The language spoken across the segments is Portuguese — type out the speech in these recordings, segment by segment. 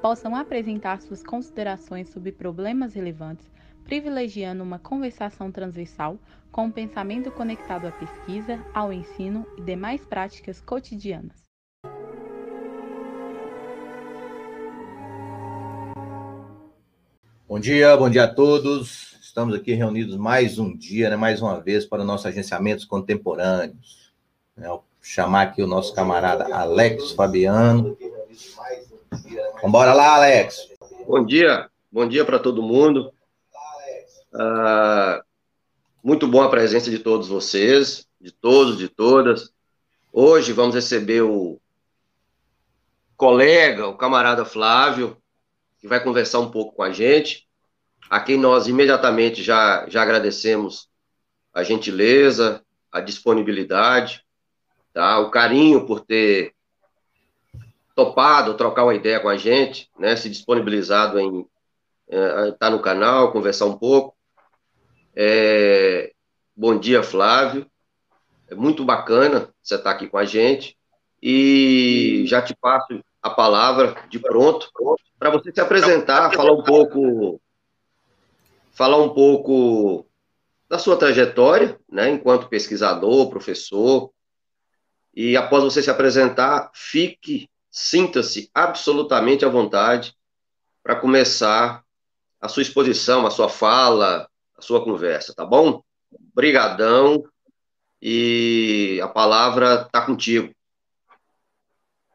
possam apresentar suas considerações sobre problemas relevantes, privilegiando uma conversação transversal com um pensamento conectado à pesquisa, ao ensino e demais práticas cotidianas. Bom dia, bom dia a todos. Estamos aqui reunidos mais um dia, né, mais uma vez, para o nosso agenciamentos contemporâneos. É, vou chamar aqui o nosso camarada Alex Fabiano. Vamos lá, Alex. Bom dia, bom dia para todo mundo. Ah, muito bom a presença de todos vocês, de todos, de todas. Hoje vamos receber o colega, o camarada Flávio, que vai conversar um pouco com a gente, a quem nós imediatamente já, já agradecemos a gentileza, a disponibilidade, tá? o carinho por ter topado trocar uma ideia com a gente, né? se disponibilizado em estar é, tá no canal, conversar um pouco. É, bom dia, Flávio. É muito bacana você estar aqui com a gente. E já te passo a palavra de pronto para você se apresentar, falar um pouco, falar um pouco da sua trajetória, né, enquanto pesquisador, professor. E após você se apresentar, fique, sinta-se absolutamente à vontade para começar a sua exposição, a sua fala, a sua conversa, tá bom? Obrigadão e a palavra está contigo.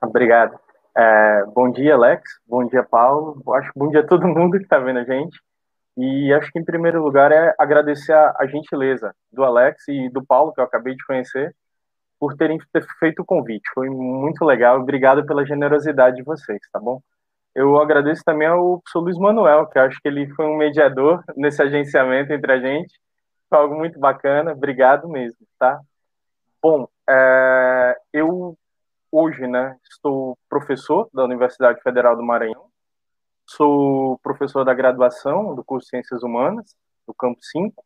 Obrigado. É, bom dia, Alex. Bom dia, Paulo. Acho bom dia a todo mundo que está vendo a gente. E acho que, em primeiro lugar, é agradecer a, a, gentileza do Alex e do Paulo, que eu acabei de conhecer, por terem feito o convite. Foi muito legal. Obrigado pela generosidade de vocês, tá bom? Eu agradeço também ao professor Luiz Manuel, que acho que ele foi um mediador nesse agenciamento entre a gente. Foi algo muito bacana. Obrigado mesmo, tá? Bom, é, eu hoje, né, estou professor da Universidade Federal do Maranhão, sou professor da graduação do curso de Ciências Humanas, do Campo 5,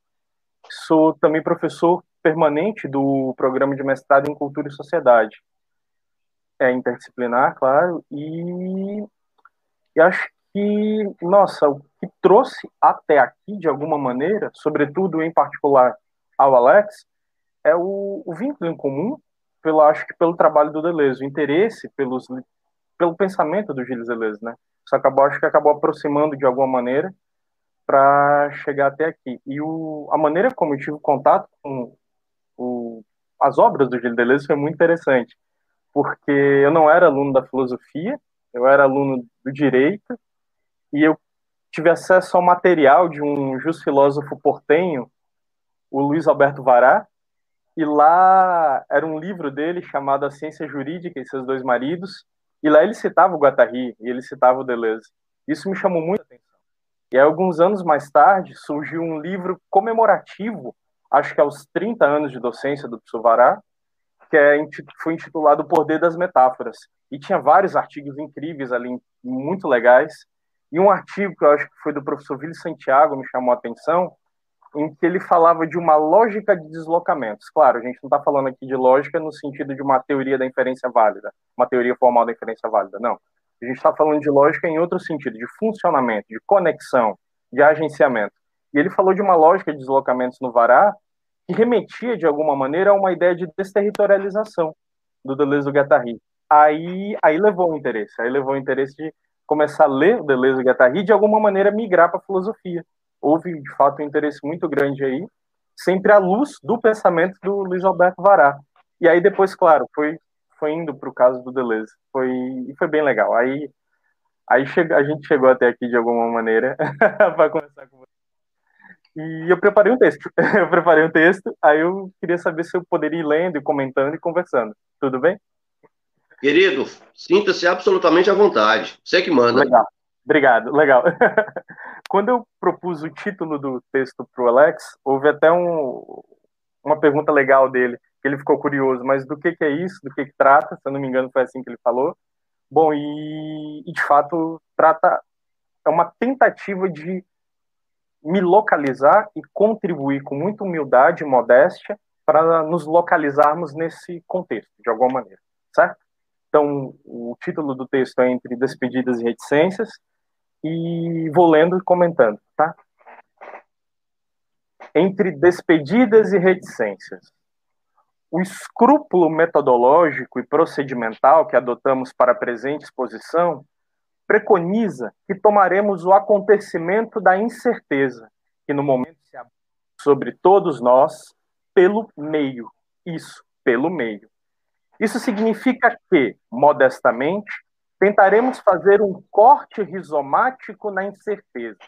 sou também professor permanente do programa de mestrado em Cultura e Sociedade. É interdisciplinar, claro, e, e acho que, nossa, o que trouxe até aqui, de alguma maneira, sobretudo em particular ao Alex, é o, o vínculo em comum pelo acho que pelo trabalho do Deleuze, o interesse pelos pelo pensamento do Gilles Deleuze, né? Isso acabou acho que acabou aproximando de alguma maneira para chegar até aqui. E o, a maneira como eu tive contato com o, as obras do Gilles Deleuze foi muito interessante, porque eu não era aluno da filosofia, eu era aluno do direito e eu tive acesso ao material de um justo filósofo portenho, o Luiz Alberto Vará, e lá era um livro dele chamado A Ciência Jurídica e Seus Dois Maridos, e lá ele citava o Guattari e ele citava o Deleuze. Isso me chamou muito a atenção. E aí, alguns anos mais tarde, surgiu um livro comemorativo, acho que aos 30 anos de docência do Psuvará, que é, foi intitulado O Poder das Metáforas. E tinha vários artigos incríveis ali, muito legais. E um artigo que eu acho que foi do professor Vili Santiago me chamou a atenção, em que ele falava de uma lógica de deslocamentos. Claro, a gente não está falando aqui de lógica no sentido de uma teoria da inferência válida, uma teoria formal da inferência válida, não. A gente está falando de lógica em outro sentido, de funcionamento, de conexão, de agenciamento. E ele falou de uma lógica de deslocamentos no Vará que remetia, de alguma maneira, a uma ideia de desterritorialização do Deleuze do Guattari. Aí, aí levou o interesse, aí levou o interesse de começar a ler o Deleuze e Guattari e, de alguma maneira, migrar para a filosofia houve de fato um interesse muito grande aí, sempre à luz do pensamento do Luiz Alberto Vará. E aí depois, claro, foi foi indo para o caso do Deleuze, foi e foi bem legal. Aí aí a gente chegou até aqui de alguma maneira para conversar com você. E eu preparei um texto. eu preparei um texto, aí eu queria saber se eu poderia ir lendo e comentando e conversando. Tudo bem? Querido, sinta-se absolutamente à vontade. Você que manda. Legal. Obrigado, legal. quando eu propus o título do texto para o Alex, houve até um, uma pergunta legal dele, que ele ficou curioso, mas do que, que é isso, do que, que trata, se eu não me engano foi assim que ele falou. Bom, e, e de fato trata, é uma tentativa de me localizar e contribuir com muita humildade e modéstia para nos localizarmos nesse contexto, de alguma maneira, certo? Então, o título do texto é Entre Despedidas e Reticências, e vou lendo e comentando, tá? Entre despedidas e reticências. O escrúpulo metodológico e procedimental que adotamos para a presente exposição preconiza que tomaremos o acontecimento da incerteza, que no momento se abre sobre todos nós, pelo meio. Isso, pelo meio. Isso significa que, modestamente, tentaremos fazer um corte rizomático na incerteza,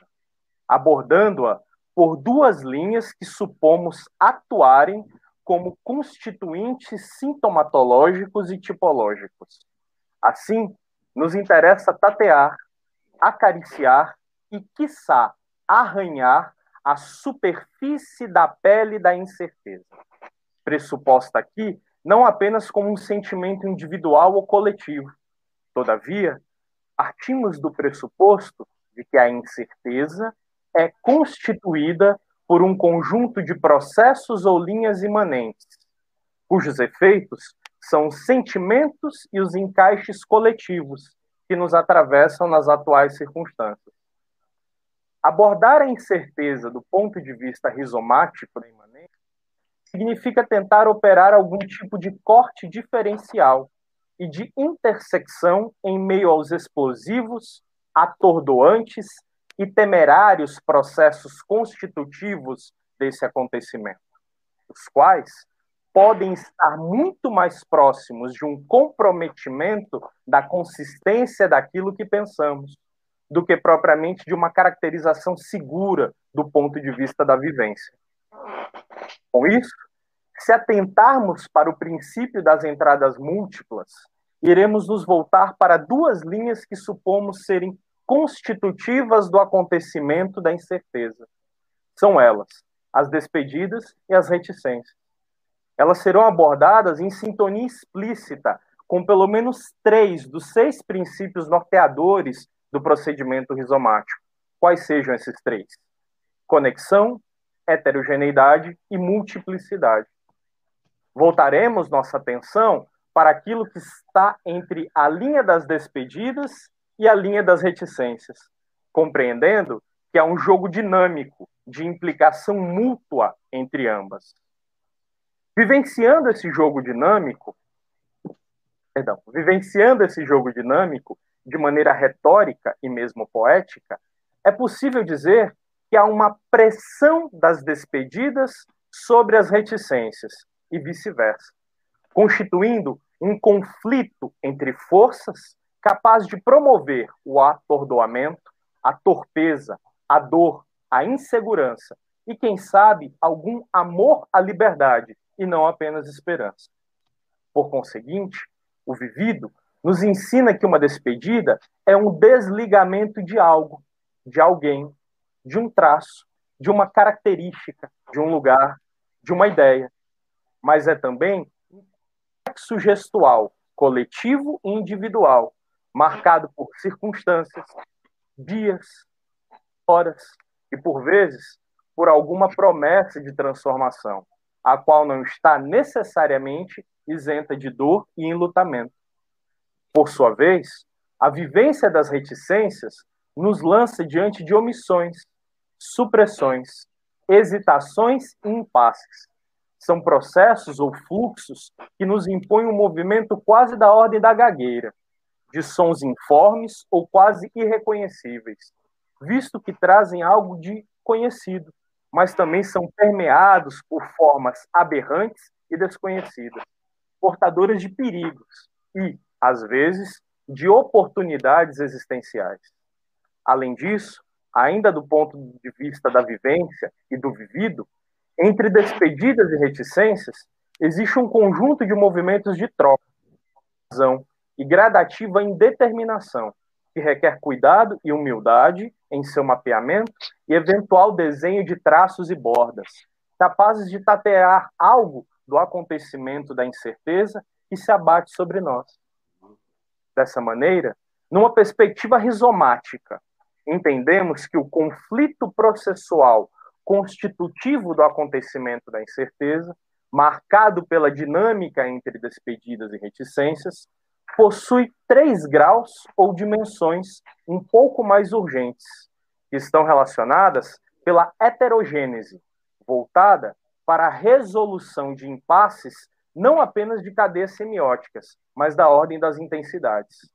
abordando-a por duas linhas que supomos atuarem como constituintes sintomatológicos e tipológicos. Assim, nos interessa tatear, acariciar e, quiçá, arranhar a superfície da pele da incerteza, pressuposta aqui não apenas como um sentimento individual ou coletivo, Todavia, partimos do pressuposto de que a incerteza é constituída por um conjunto de processos ou linhas imanentes, cujos efeitos são os sentimentos e os encaixes coletivos que nos atravessam nas atuais circunstâncias. Abordar a incerteza do ponto de vista rizomático imanência significa tentar operar algum tipo de corte diferencial e de intersecção em meio aos explosivos, atordoantes e temerários processos constitutivos desse acontecimento, os quais podem estar muito mais próximos de um comprometimento da consistência daquilo que pensamos, do que propriamente de uma caracterização segura do ponto de vista da vivência. Com isso, se atentarmos para o princípio das entradas múltiplas, iremos nos voltar para duas linhas que supomos serem constitutivas do acontecimento da incerteza. São elas, as despedidas e as reticências. Elas serão abordadas em sintonia explícita com pelo menos três dos seis princípios norteadores do procedimento rizomático. Quais sejam esses três? Conexão, heterogeneidade e multiplicidade. Voltaremos nossa atenção para aquilo que está entre a linha das despedidas e a linha das reticências, compreendendo que é um jogo dinâmico de implicação mútua entre ambas. Vivenciando esse jogo dinâmico, perdão, vivenciando esse jogo dinâmico de maneira retórica e mesmo poética, é possível dizer que há uma pressão das despedidas sobre as reticências e vice-versa constituindo um conflito entre forças capaz de promover o atordoamento, a torpeza, a dor, a insegurança e, quem sabe, algum amor à liberdade e não apenas esperança. Por conseguinte, o vivido nos ensina que uma despedida é um desligamento de algo, de alguém, de um traço, de uma característica, de um lugar, de uma ideia, mas é também complexo gestual, coletivo e individual, marcado por circunstâncias, dias, horas e, por vezes, por alguma promessa de transformação, a qual não está necessariamente isenta de dor e enlutamento. Por sua vez, a vivência das reticências nos lança diante de omissões, supressões, hesitações e impasses, são processos ou fluxos que nos impõem um movimento quase da ordem da gagueira, de sons informes ou quase irreconhecíveis, visto que trazem algo de conhecido, mas também são permeados por formas aberrantes e desconhecidas, portadoras de perigos e, às vezes, de oportunidades existenciais. Além disso, ainda do ponto de vista da vivência e do vivido, entre despedidas e reticências, existe um conjunto de movimentos de troca, razão e gradativa indeterminação, que requer cuidado e humildade em seu mapeamento e eventual desenho de traços e bordas, capazes de tatear algo do acontecimento da incerteza que se abate sobre nós. Dessa maneira, numa perspectiva rizomática, entendemos que o conflito processual constitutivo do acontecimento da incerteza, marcado pela dinâmica entre despedidas e reticências, possui três graus ou dimensões um pouco mais urgentes, que estão relacionadas pela heterogênese, voltada para a resolução de impasses não apenas de cadeias semióticas, mas da ordem das intensidades.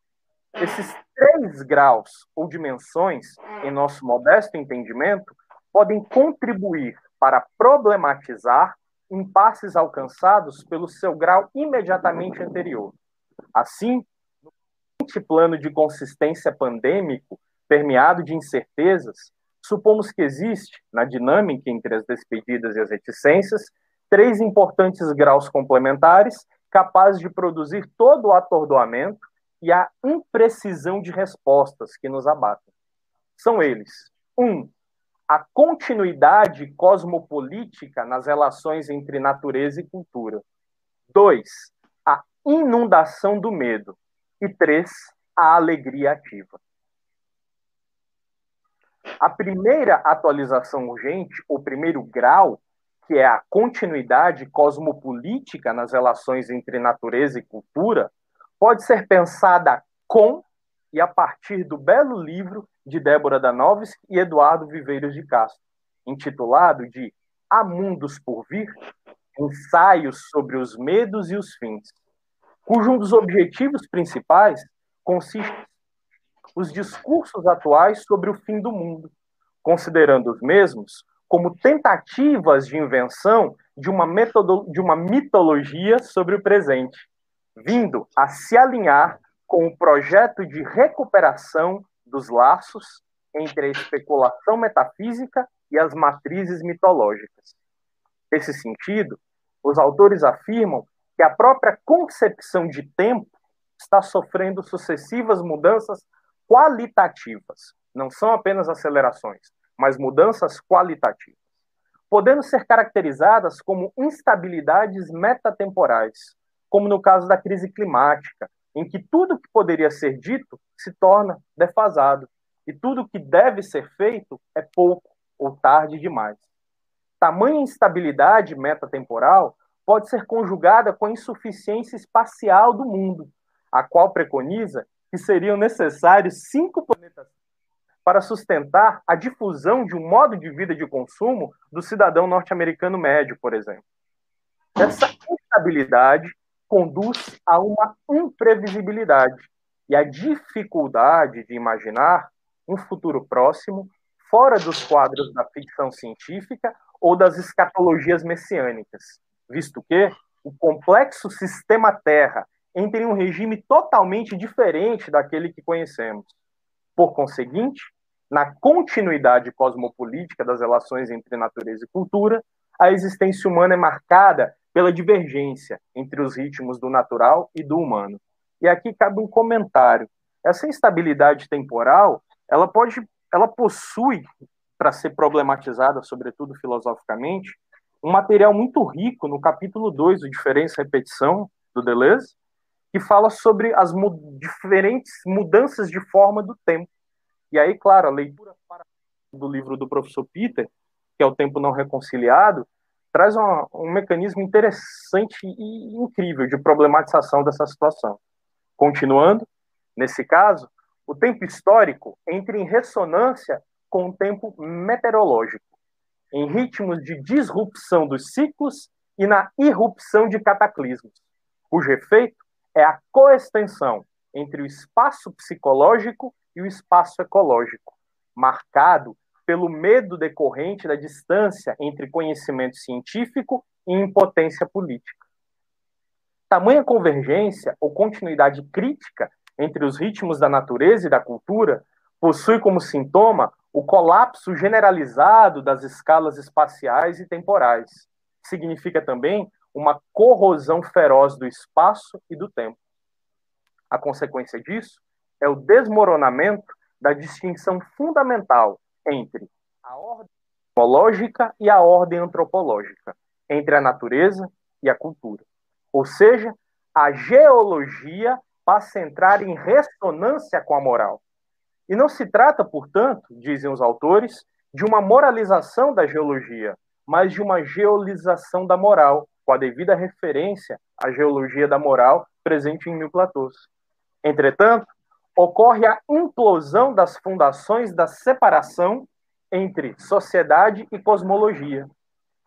Esses três graus ou dimensões, em nosso modesto entendimento, podem contribuir para problematizar impasses alcançados pelo seu grau imediatamente anterior. Assim, no plano de consistência pandêmico, permeado de incertezas, supomos que existe, na dinâmica entre as despedidas e as reticências, três importantes graus complementares capazes de produzir todo o atordoamento e a imprecisão de respostas que nos abatem. São eles: um, a continuidade cosmopolítica nas relações entre natureza e cultura. Dois, a inundação do medo. E três, a alegria ativa. A primeira atualização urgente, o primeiro grau, que é a continuidade cosmopolítica nas relações entre natureza e cultura, pode ser pensada com e a partir do belo livro de Débora Danovski e Eduardo Viveiros de Castro, intitulado de Há Mundos por Vir, Ensaios sobre os Medos e os Fins, cujo um dos objetivos principais consiste os discursos atuais sobre o fim do mundo, considerando os mesmos como tentativas de invenção de uma, metodo, de uma mitologia sobre o presente, vindo a se alinhar com o projeto de recuperação dos laços entre a especulação metafísica e as matrizes mitológicas. Nesse sentido, os autores afirmam que a própria concepção de tempo está sofrendo sucessivas mudanças qualitativas. Não são apenas acelerações, mas mudanças qualitativas, podendo ser caracterizadas como instabilidades metatemporais, como no caso da crise climática, em que tudo que poderia ser dito se torna defasado e tudo que deve ser feito é pouco ou tarde demais. Tamanha instabilidade metatemporal pode ser conjugada com a insuficiência espacial do mundo, a qual preconiza que seriam necessários cinco planetas para sustentar a difusão de um modo de vida de consumo do cidadão norte-americano médio, por exemplo. Essa instabilidade conduz a uma imprevisibilidade e a dificuldade de imaginar um futuro próximo fora dos quadros da ficção científica ou das escatologias messiânicas, visto que o complexo sistema Terra entra em um regime totalmente diferente daquele que conhecemos. Por conseguinte, na continuidade cosmopolítica das relações entre natureza e cultura, a existência humana é marcada pela divergência entre os ritmos do natural e do humano. E aqui cabe um comentário. Essa instabilidade temporal, ela pode, ela possui, para ser problematizada, sobretudo filosoficamente, um material muito rico no capítulo 2 do Diferença e Repetição, do Deleuze, que fala sobre as mu diferentes mudanças de forma do tempo. E aí, claro, a leitura do livro do professor Peter, que é O Tempo Não Reconciliado, traz uma, um mecanismo interessante e incrível de problematização dessa situação. Continuando, nesse caso, o tempo histórico entra em ressonância com o tempo meteorológico, em ritmos de disrupção dos ciclos e na irrupção de cataclismos, cujo efeito é a coextensão entre o espaço psicológico e o espaço ecológico, marcado pelo medo decorrente da distância entre conhecimento científico e impotência política. Tamanha convergência ou continuidade crítica entre os ritmos da natureza e da cultura possui como sintoma o colapso generalizado das escalas espaciais e temporais. Significa também uma corrosão feroz do espaço e do tempo. A consequência disso é o desmoronamento da distinção fundamental entre a ordem cosmológica e a ordem antropológica, entre a natureza e a cultura. Ou seja, a geologia passa a entrar em ressonância com a moral. E não se trata, portanto, dizem os autores, de uma moralização da geologia, mas de uma geolização da moral, com a devida referência à geologia da moral presente em Mil Platôs. Entretanto, ocorre a implosão das fundações da separação entre sociedade e cosmologia.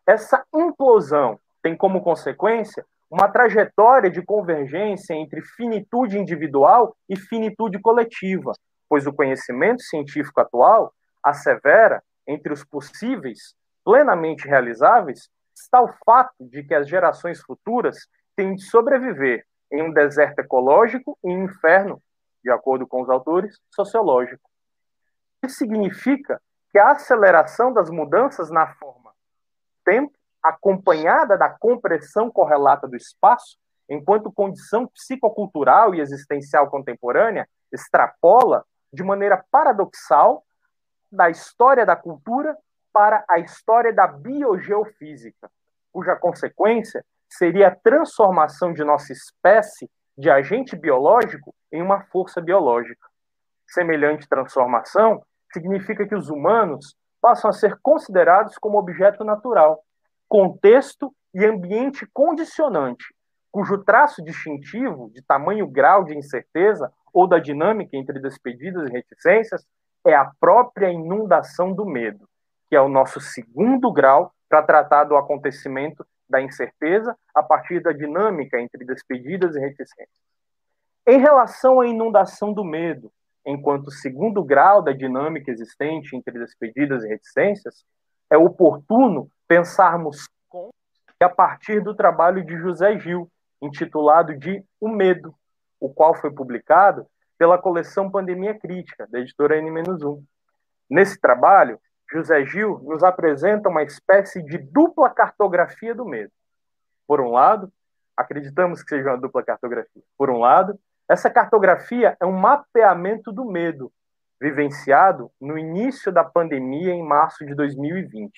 Essa implosão tem como consequência uma trajetória de convergência entre finitude individual e finitude coletiva, pois o conhecimento científico atual assevera entre os possíveis plenamente realizáveis está o fato de que as gerações futuras têm de sobreviver em um deserto ecológico e inferno, de acordo com os autores, sociológico. Isso significa que a aceleração das mudanças na forma tempo, acompanhada da compressão correlata do espaço, enquanto condição psicocultural e existencial contemporânea, extrapola de maneira paradoxal da história da cultura para a história da biogeofísica, cuja consequência seria a transformação de nossa espécie de agente biológico em uma força biológica. Semelhante transformação significa que os humanos passam a ser considerados como objeto natural, contexto e ambiente condicionante, cujo traço distintivo de tamanho grau de incerteza ou da dinâmica entre despedidas e reticências é a própria inundação do medo, que é o nosso segundo grau para tratar do acontecimento da incerteza a partir da dinâmica entre despedidas e reticências. Em relação à inundação do medo, enquanto segundo grau da dinâmica existente entre despedidas e reticências, é oportuno pensarmos com e a partir do trabalho de José Gil, intitulado de O Medo, o qual foi publicado pela coleção Pandemia Crítica, da editora N-1. Nesse trabalho, José Gil nos apresenta uma espécie de dupla cartografia do medo. Por um lado, acreditamos que seja uma dupla cartografia. Por um lado, essa cartografia é um mapeamento do medo, vivenciado no início da pandemia em março de 2020.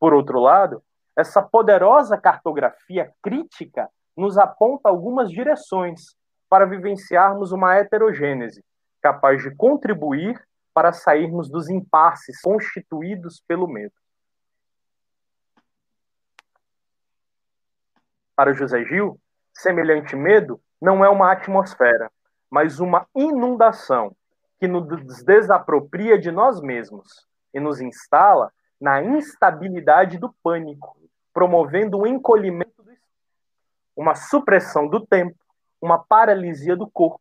Por outro lado, essa poderosa cartografia crítica nos aponta algumas direções para vivenciarmos uma heterogênese, capaz de contribuir para sairmos dos impasses constituídos pelo medo. Para José Gil, semelhante medo não é uma atmosfera, mas uma inundação que nos desapropria de nós mesmos e nos instala na instabilidade do pânico, promovendo um encolhimento do uma supressão do tempo, uma paralisia do corpo,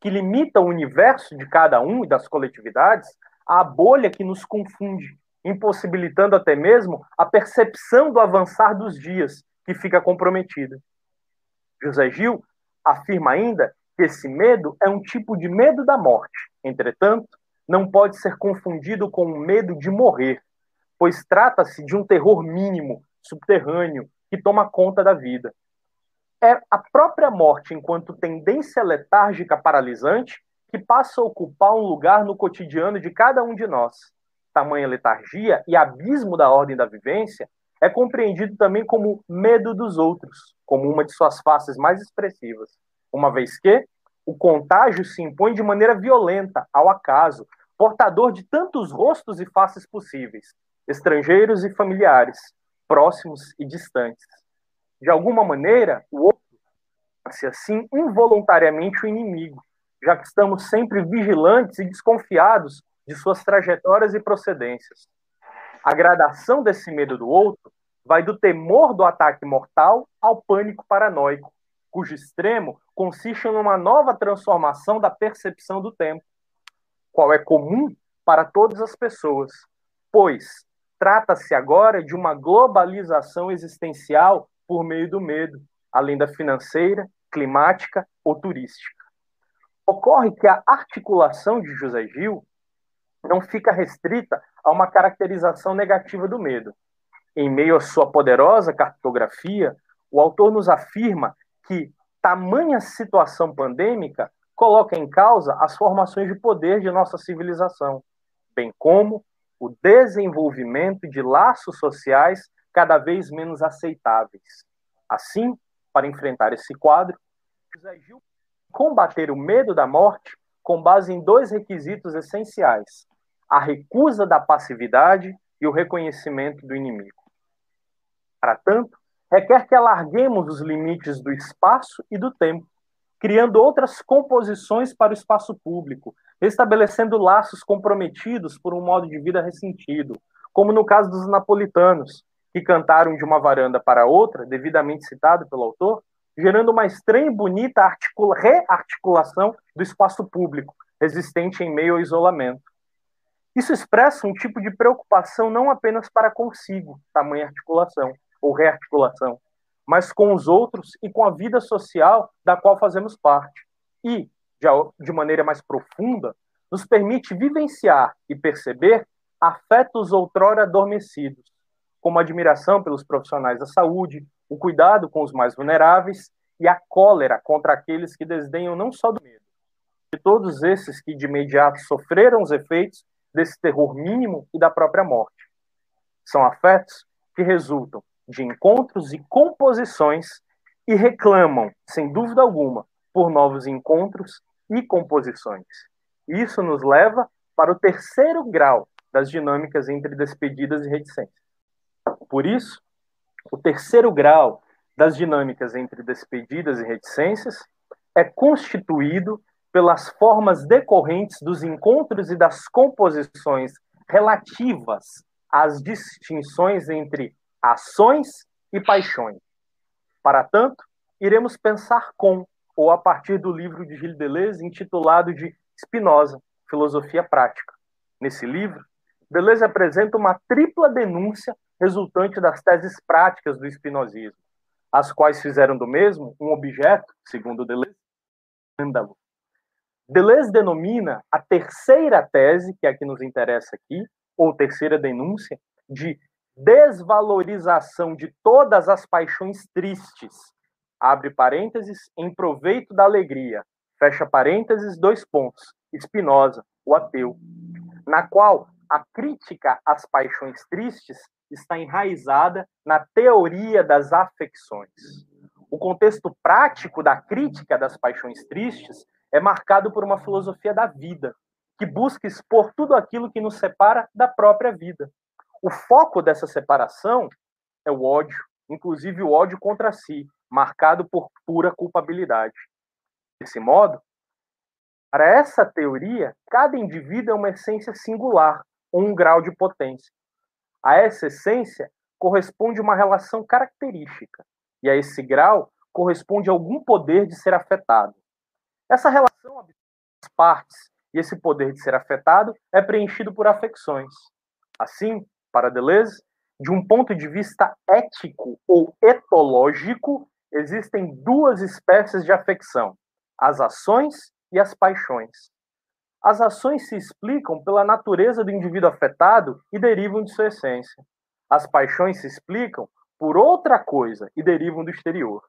que limita o universo de cada um e das coletividades à bolha que nos confunde, impossibilitando até mesmo a percepção do avançar dos dias, que fica comprometida. José Gil afirma ainda que esse medo é um tipo de medo da morte. Entretanto, não pode ser confundido com o medo de morrer, pois trata-se de um terror mínimo, subterrâneo, que toma conta da vida é a própria morte, enquanto tendência letárgica paralisante, que passa a ocupar um lugar no cotidiano de cada um de nós. Tamanha letargia e abismo da ordem da vivência é compreendido também como medo dos outros, como uma de suas faces mais expressivas, uma vez que o contágio se impõe de maneira violenta, ao acaso, portador de tantos rostos e faces possíveis, estrangeiros e familiares, próximos e distantes de alguma maneira, o outro se assim involuntariamente o inimigo, já que estamos sempre vigilantes e desconfiados de suas trajetórias e procedências. A gradação desse medo do outro vai do temor do ataque mortal ao pânico paranoico, cujo extremo consiste numa nova transformação da percepção do tempo, qual é comum para todas as pessoas, pois trata-se agora de uma globalização existencial por meio do medo, além da financeira, climática ou turística. Ocorre que a articulação de José Gil não fica restrita a uma caracterização negativa do medo. Em meio à sua poderosa cartografia, o autor nos afirma que tamanha situação pandêmica coloca em causa as formações de poder de nossa civilização, bem como o desenvolvimento de laços sociais cada vez menos aceitáveis. Assim, para enfrentar esse quadro, José Gil combater o medo da morte com base em dois requisitos essenciais: a recusa da passividade e o reconhecimento do inimigo. Para tanto, requer que alarguemos os limites do espaço e do tempo, criando outras composições para o espaço público, estabelecendo laços comprometidos por um modo de vida ressentido, como no caso dos napolitanos, que cantaram de uma varanda para outra, devidamente citado pelo autor, gerando uma estranha e bonita articula rearticulação do espaço público, resistente em meio ao isolamento. Isso expressa um tipo de preocupação não apenas para consigo, tamanha articulação ou rearticulação, mas com os outros e com a vida social da qual fazemos parte. E, de maneira mais profunda, nos permite vivenciar e perceber afetos outrora adormecidos, como admiração pelos profissionais da saúde, o cuidado com os mais vulneráveis e a cólera contra aqueles que desdenham não só do medo, de todos esses que de imediato sofreram os efeitos desse terror mínimo e da própria morte. São afetos que resultam de encontros e composições e reclamam, sem dúvida alguma, por novos encontros e composições. Isso nos leva para o terceiro grau das dinâmicas entre despedidas e reticências. Por isso, o terceiro grau das dinâmicas entre despedidas e reticências é constituído pelas formas decorrentes dos encontros e das composições relativas às distinções entre ações e paixões. Para tanto, iremos pensar com ou a partir do livro de Gilles Deleuze intitulado de Spinoza, Filosofia Prática. Nesse livro, Deleuze apresenta uma tripla denúncia resultante das teses práticas do espinosismo, as quais fizeram do mesmo um objeto, segundo Deleuze, escândalo. Deleuze denomina a terceira tese, que é a que nos interessa aqui, ou terceira denúncia, de desvalorização de todas as paixões tristes, abre parênteses, em proveito da alegria, fecha parênteses, dois pontos, Spinoza, o ateu, na qual a crítica às paixões tristes está enraizada na teoria das afecções. O contexto prático da crítica das paixões tristes é marcado por uma filosofia da vida, que busca expor tudo aquilo que nos separa da própria vida. O foco dessa separação é o ódio, inclusive o ódio contra si, marcado por pura culpabilidade. Desse modo, para essa teoria, cada indivíduo é uma essência singular, ou um grau de potência. A essa essência corresponde uma relação característica, e a esse grau corresponde algum poder de ser afetado. Essa relação das partes e esse poder de ser afetado é preenchido por afecções. Assim, para Deleuze, de um ponto de vista ético ou etológico, existem duas espécies de afecção: as ações e as paixões. As ações se explicam pela natureza do indivíduo afetado e derivam de sua essência. As paixões se explicam por outra coisa e derivam do exterior.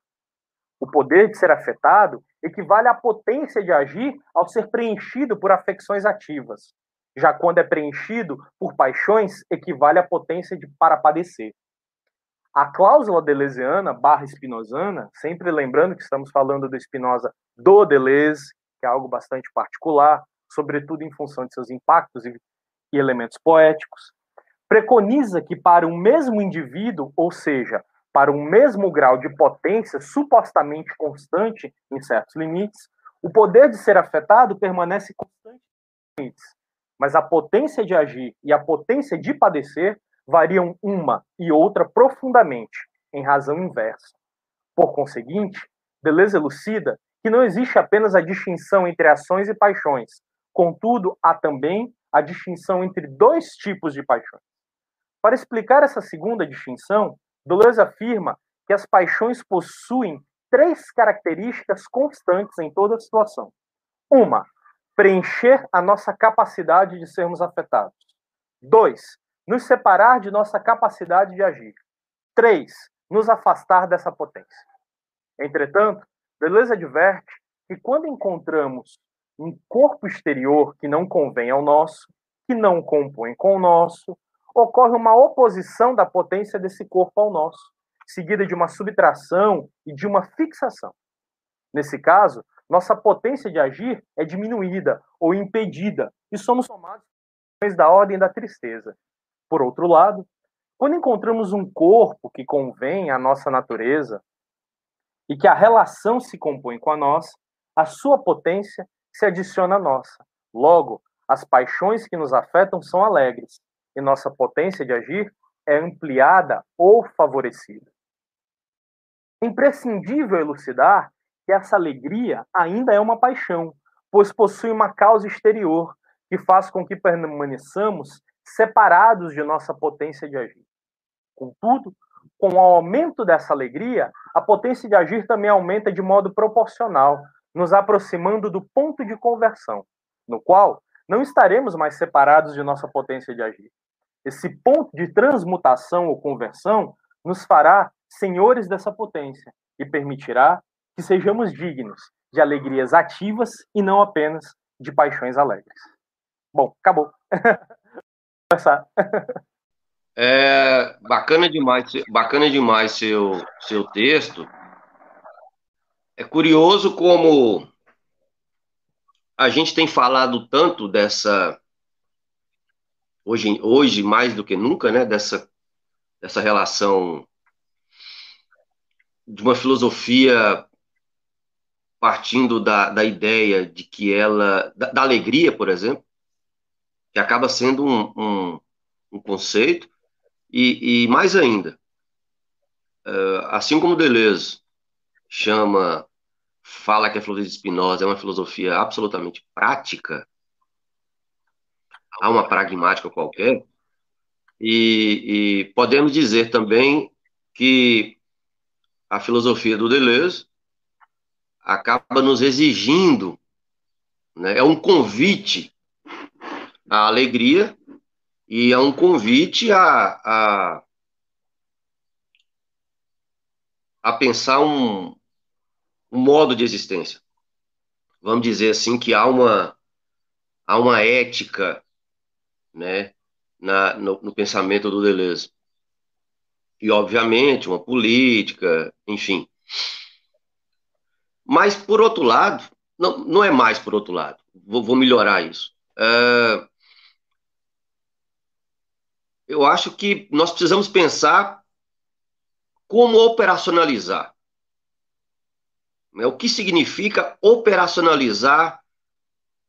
O poder de ser afetado equivale à potência de agir ao ser preenchido por afecções ativas. Já quando é preenchido por paixões, equivale à potência de para padecer. A cláusula deleuziana barra espinosana, sempre lembrando que estamos falando do Spinoza do Deleuze, que é algo bastante particular, sobretudo em função de seus impactos e, e elementos poéticos, preconiza que para um mesmo indivíduo, ou seja, para um mesmo grau de potência supostamente constante em certos limites, o poder de ser afetado permanece constante mas a potência de agir e a potência de padecer variam uma e outra profundamente, em razão inversa. Por conseguinte, Deleuze elucida que não existe apenas a distinção entre ações e paixões, contudo, há também a distinção entre dois tipos de paixões. Para explicar essa segunda distinção, Deleuze afirma que as paixões possuem três características constantes em toda situação. Uma, preencher a nossa capacidade de sermos afetados. Dois, nos separar de nossa capacidade de agir. Três, nos afastar dessa potência. Entretanto, Deleuze adverte que quando encontramos um corpo exterior que não convém ao nosso, que não compõe com o nosso, ocorre uma oposição da potência desse corpo ao nosso, seguida de uma subtração e de uma fixação. Nesse caso, nossa potência de agir é diminuída ou impedida e somos tomados da ordem da tristeza. Por outro lado, quando encontramos um corpo que convém à nossa natureza e que a relação se compõe com a nossa, a sua potência se adiciona à nossa. Logo, as paixões que nos afetam são alegres e nossa potência de agir é ampliada ou favorecida. Imprescindível elucidar que essa alegria ainda é uma paixão, pois possui uma causa exterior que faz com que permaneçamos separados de nossa potência de agir. Contudo, com o aumento dessa alegria, a potência de agir também aumenta de modo proporcional, nos aproximando do ponto de conversão, no qual não estaremos mais separados de nossa potência de agir. Esse ponto de transmutação ou conversão nos fará senhores dessa potência e permitirá que sejamos dignos de alegrias ativas e não apenas de paixões alegres. Bom, acabou. Começar. É bacana demais, bacana demais seu seu texto. É curioso como a gente tem falado tanto dessa hoje hoje mais do que nunca, né, dessa dessa relação de uma filosofia partindo da, da ideia de que ela da, da alegria, por exemplo, que acaba sendo um, um, um conceito, e, e, mais ainda, uh, assim como Deleuze chama, fala que a filosofia de Spinoza é uma filosofia absolutamente prática, há uma pragmática qualquer, e, e podemos dizer também que a filosofia do Deleuze acaba nos exigindo, né, é um convite a alegria e é um convite a, a, a pensar um, um modo de existência. Vamos dizer assim que há uma, há uma ética né, na, no, no pensamento do Deleuze. E, obviamente, uma política, enfim. Mas, por outro lado, não, não é mais por outro lado, vou, vou melhorar isso. Uh, eu acho que nós precisamos pensar como operacionalizar. Né? O que significa operacionalizar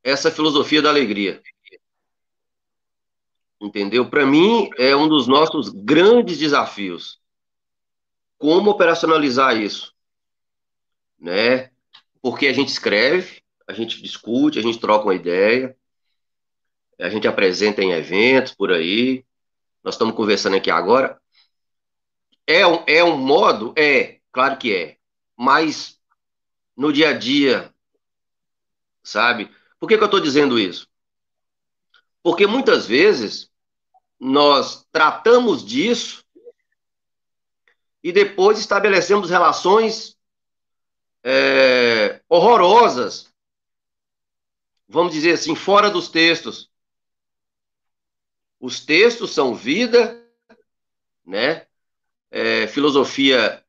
essa filosofia da alegria? Entendeu? Para mim, é um dos nossos grandes desafios. Como operacionalizar isso? Né? Porque a gente escreve, a gente discute, a gente troca uma ideia, a gente apresenta em eventos por aí, nós estamos conversando aqui agora, é um, é um modo? É, claro que é. Mas no dia a dia, sabe? Por que, que eu estou dizendo isso? Porque muitas vezes nós tratamos disso e depois estabelecemos relações é, horrorosas, vamos dizer assim, fora dos textos, os textos são vida, né? É, filosofia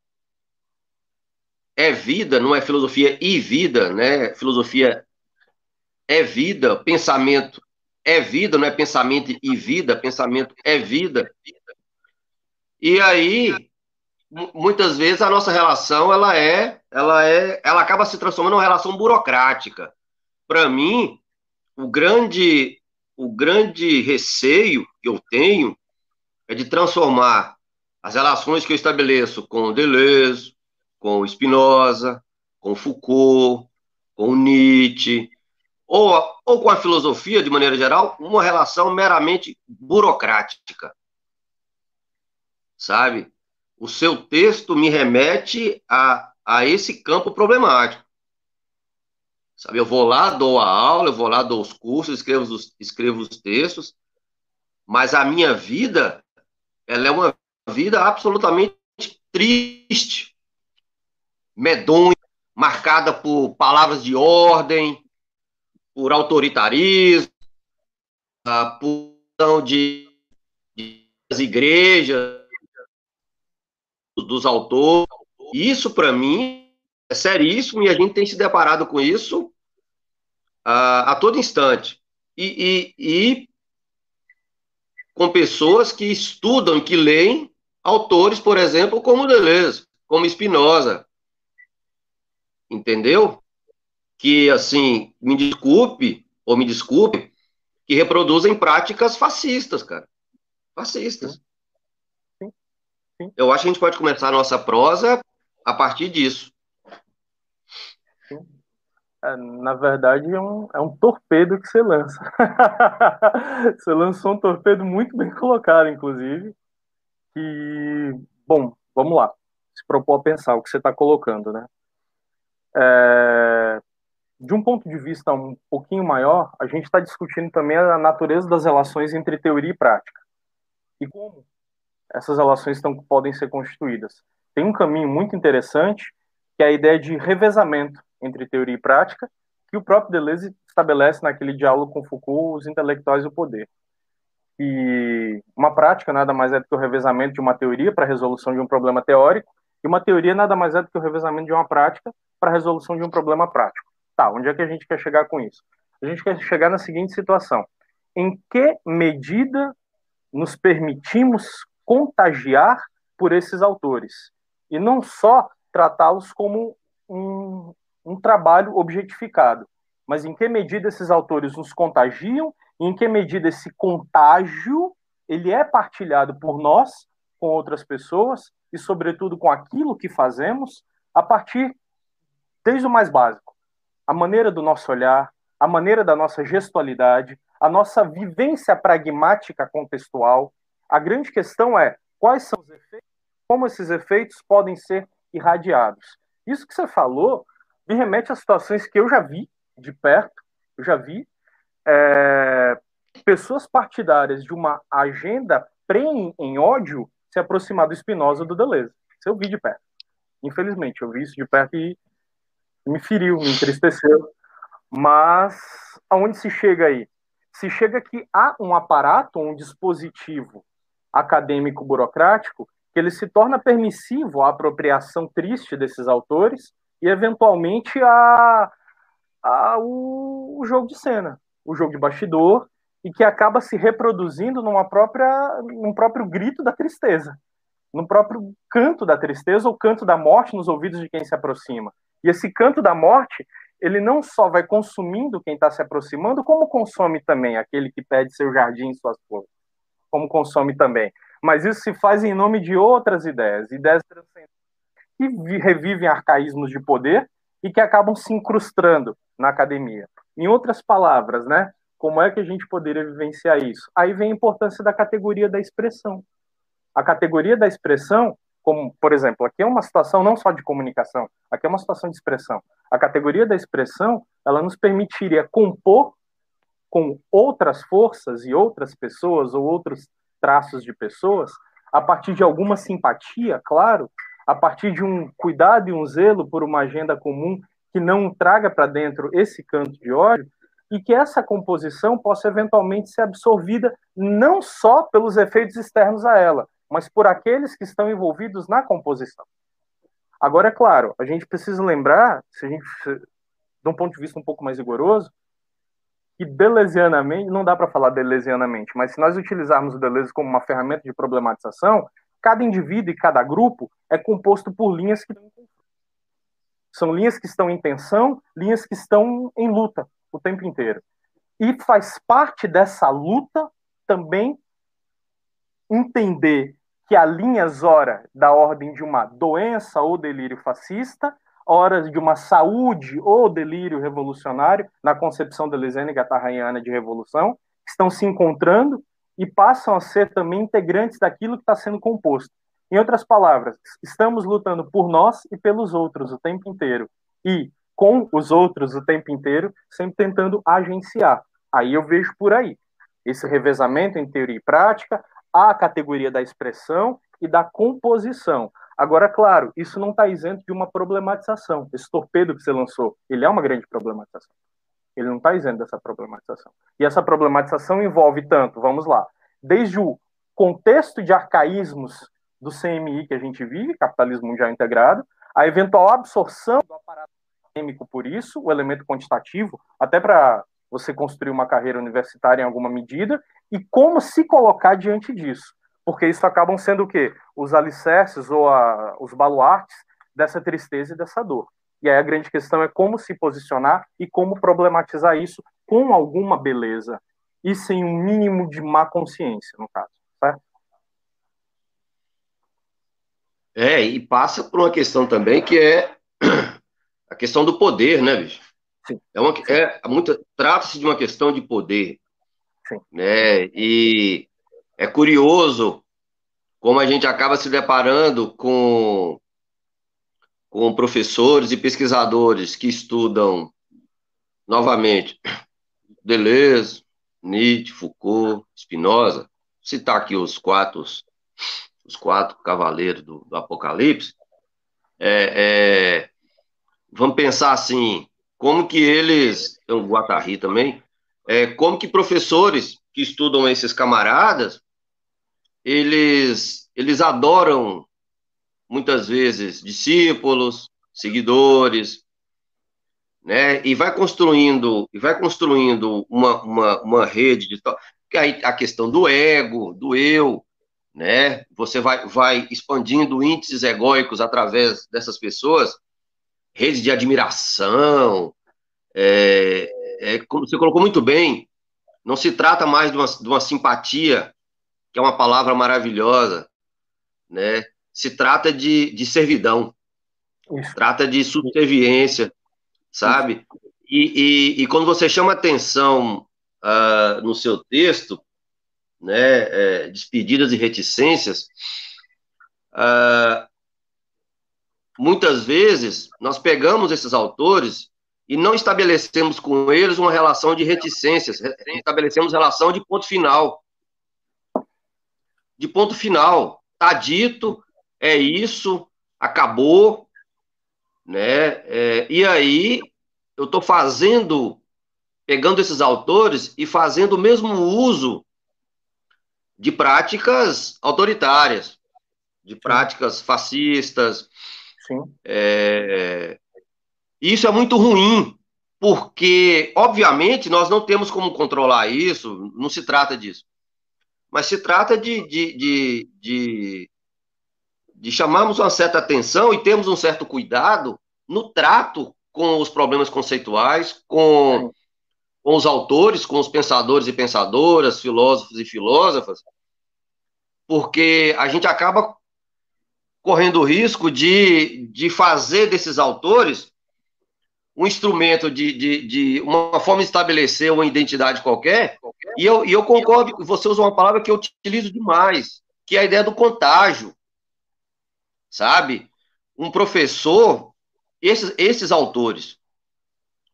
é vida, não é filosofia e vida, né? Filosofia é vida, pensamento é vida, não é pensamento e vida, pensamento é vida. E aí, muitas vezes a nossa relação ela é, ela é, ela acaba se transformando numa relação burocrática. Para mim, o grande o grande receio que eu tenho é de transformar as relações que eu estabeleço com Deleuze, com Spinoza, com Foucault, com Nietzsche, ou, ou com a filosofia, de maneira geral, uma relação meramente burocrática. Sabe? O seu texto me remete a, a esse campo problemático. Sabe, eu vou lá, dou a aula, eu vou lá, dou os cursos, escrevo os, escrevo os textos, mas a minha vida, ela é uma vida absolutamente triste, medonha, marcada por palavras de ordem, por autoritarismo, ah, por de, de das igrejas, dos autores. Isso, para mim, é seríssimo e a gente tem se deparado com isso a, a todo instante. E, e, e, com pessoas que estudam que leem autores, por exemplo, como Deleuze, como Spinoza. Entendeu? Que, assim, me desculpe, ou me desculpe, que reproduzem práticas fascistas, cara. Fascistas. Eu acho que a gente pode começar a nossa prosa a partir disso. É, na verdade, é um, é um torpedo que você lança. você lançou um torpedo muito bem colocado, inclusive. E, bom, vamos lá. Se propor a pensar o que você está colocando, né? É, de um ponto de vista um pouquinho maior, a gente está discutindo também a natureza das relações entre teoria e prática. E como essas relações estão, podem ser constituídas. Tem um caminho muito interessante, que é a ideia de revezamento entre teoria e prática, que o próprio Deleuze estabelece naquele diálogo com Foucault, os intelectuais e o poder. E uma prática nada mais é do que o revezamento de uma teoria para a resolução de um problema teórico, e uma teoria nada mais é do que o revezamento de uma prática para a resolução de um problema prático. Tá, onde é que a gente quer chegar com isso? A gente quer chegar na seguinte situação: em que medida nos permitimos contagiar por esses autores? E não só tratá-los como um, um trabalho objetificado, mas em que medida esses autores nos contagiam e em que medida esse contágio ele é partilhado por nós com outras pessoas e sobretudo com aquilo que fazemos a partir desde o mais básico, a maneira do nosso olhar, a maneira da nossa gestualidade, a nossa vivência pragmática contextual. A grande questão é quais são os efeitos, como esses efeitos podem ser irradiados. Isso que você falou me remete a situações que eu já vi de perto, eu já vi é, pessoas partidárias de uma agenda pre em ódio se aproximar do Spinoza do Deleuze. Isso eu vi de perto. Infelizmente, eu vi isso de perto e me feriu, me entristeceu. Mas aonde se chega aí? Se chega que há um aparato, um dispositivo acadêmico burocrático que ele se torna permissivo à apropriação triste desses autores e eventualmente a, a o, o, jogo de cena, o jogo de bastidor, e que acaba se reproduzindo numa própria, num próprio grito da tristeza, no próprio canto da tristeza ou canto da morte nos ouvidos de quem se aproxima. E esse canto da morte, ele não só vai consumindo quem está se aproximando, como consome também aquele que pede seu jardim e suas flores, como consome também. Mas isso se faz em nome de outras ideias, ideias que revivem arcaísmos de poder e que acabam se incrustando na academia. Em outras palavras, né? Como é que a gente poderia vivenciar isso? Aí vem a importância da categoria da expressão. A categoria da expressão, como, por exemplo, aqui é uma situação não só de comunicação, aqui é uma situação de expressão. A categoria da expressão, ela nos permitiria compor com outras forças e outras pessoas ou outros traços de pessoas, a partir de alguma simpatia, claro, a partir de um cuidado e um zelo por uma agenda comum que não traga para dentro esse canto de ódio e que essa composição possa eventualmente ser absorvida não só pelos efeitos externos a ela, mas por aqueles que estão envolvidos na composição. Agora, é claro, a gente precisa lembrar, se a gente, de um ponto de vista um pouco mais rigoroso, que deleuzianamente, não dá para falar deleuzianamente, mas se nós utilizarmos o Deleuze como uma ferramenta de problematização, cada indivíduo e cada grupo é composto por linhas que são linhas que estão em tensão, linhas que estão em luta o tempo inteiro. E faz parte dessa luta também entender que há linhas, ora, da ordem de uma doença ou delírio fascista, horas de uma saúde ou delírio revolucionário, na concepção da Lisene Gatarraiana de revolução, estão se encontrando e passam a ser também integrantes daquilo que está sendo composto. Em outras palavras, estamos lutando por nós e pelos outros o tempo inteiro. E com os outros o tempo inteiro, sempre tentando agenciar. Aí eu vejo por aí esse revezamento em teoria e prática, a categoria da expressão e da composição. Agora, claro, isso não está isento de uma problematização. Esse torpedo que você lançou, ele é uma grande problematização. Ele não está isento dessa problematização. E essa problematização envolve tanto, vamos lá, desde o contexto de arcaísmos do CMI que a gente vive, capitalismo mundial integrado, a eventual absorção do aparato acadêmico por isso, o elemento quantitativo, até para você construir uma carreira universitária em alguma medida, e como se colocar diante disso. Porque isso acabam sendo o quê? Os alicerces ou a, os baluartes dessa tristeza e dessa dor. E aí a grande questão é como se posicionar e como problematizar isso com alguma beleza e sem um mínimo de má consciência, no caso, certo? É, e passa por uma questão também que é a questão do poder, né, bicho? Sim. É uma, é, muita, trata-se de uma questão de poder. Sim. Né? E é curioso como a gente acaba se deparando com, com professores e pesquisadores que estudam, novamente, Deleuze, Nietzsche, Foucault, Spinoza, citar aqui os quatro, os quatro cavaleiros do, do Apocalipse, é, é, vamos pensar assim, como que eles, o Guattari também, é, como que professores que estudam esses camaradas, eles, eles adoram, muitas vezes, discípulos, seguidores, né? E vai construindo, e vai construindo uma, uma, uma rede de que aí a questão do ego, do eu, né? Você vai, vai expandindo índices egóicos através dessas pessoas, rede de admiração, é, é, como você colocou muito bem, não se trata mais de uma, de uma simpatia, que é uma palavra maravilhosa, né? Se trata de, de servidão, Isso. trata de subserviência, sabe? E, e, e, quando você chama atenção uh, no seu texto, né, é, despedidas e reticências, uh, muitas vezes nós pegamos esses autores e não estabelecemos com eles uma relação de reticências, estabelecemos relação de ponto final. De ponto final. Está dito, é isso, acabou, né? É, e aí eu estou fazendo, pegando esses autores e fazendo o mesmo uso de práticas autoritárias, de práticas fascistas. Sim. É, isso é muito ruim, porque, obviamente, nós não temos como controlar isso, não se trata disso. Mas se trata de, de, de, de, de chamarmos uma certa atenção e termos um certo cuidado no trato com os problemas conceituais, com, com os autores, com os pensadores e pensadoras, filósofos e filósofas, porque a gente acaba correndo o risco de, de fazer desses autores um instrumento de, de, de, uma forma de estabelecer uma identidade qualquer, e eu, e eu concordo, você usa uma palavra que eu utilizo demais, que é a ideia do contágio, sabe? Um professor, esses, esses autores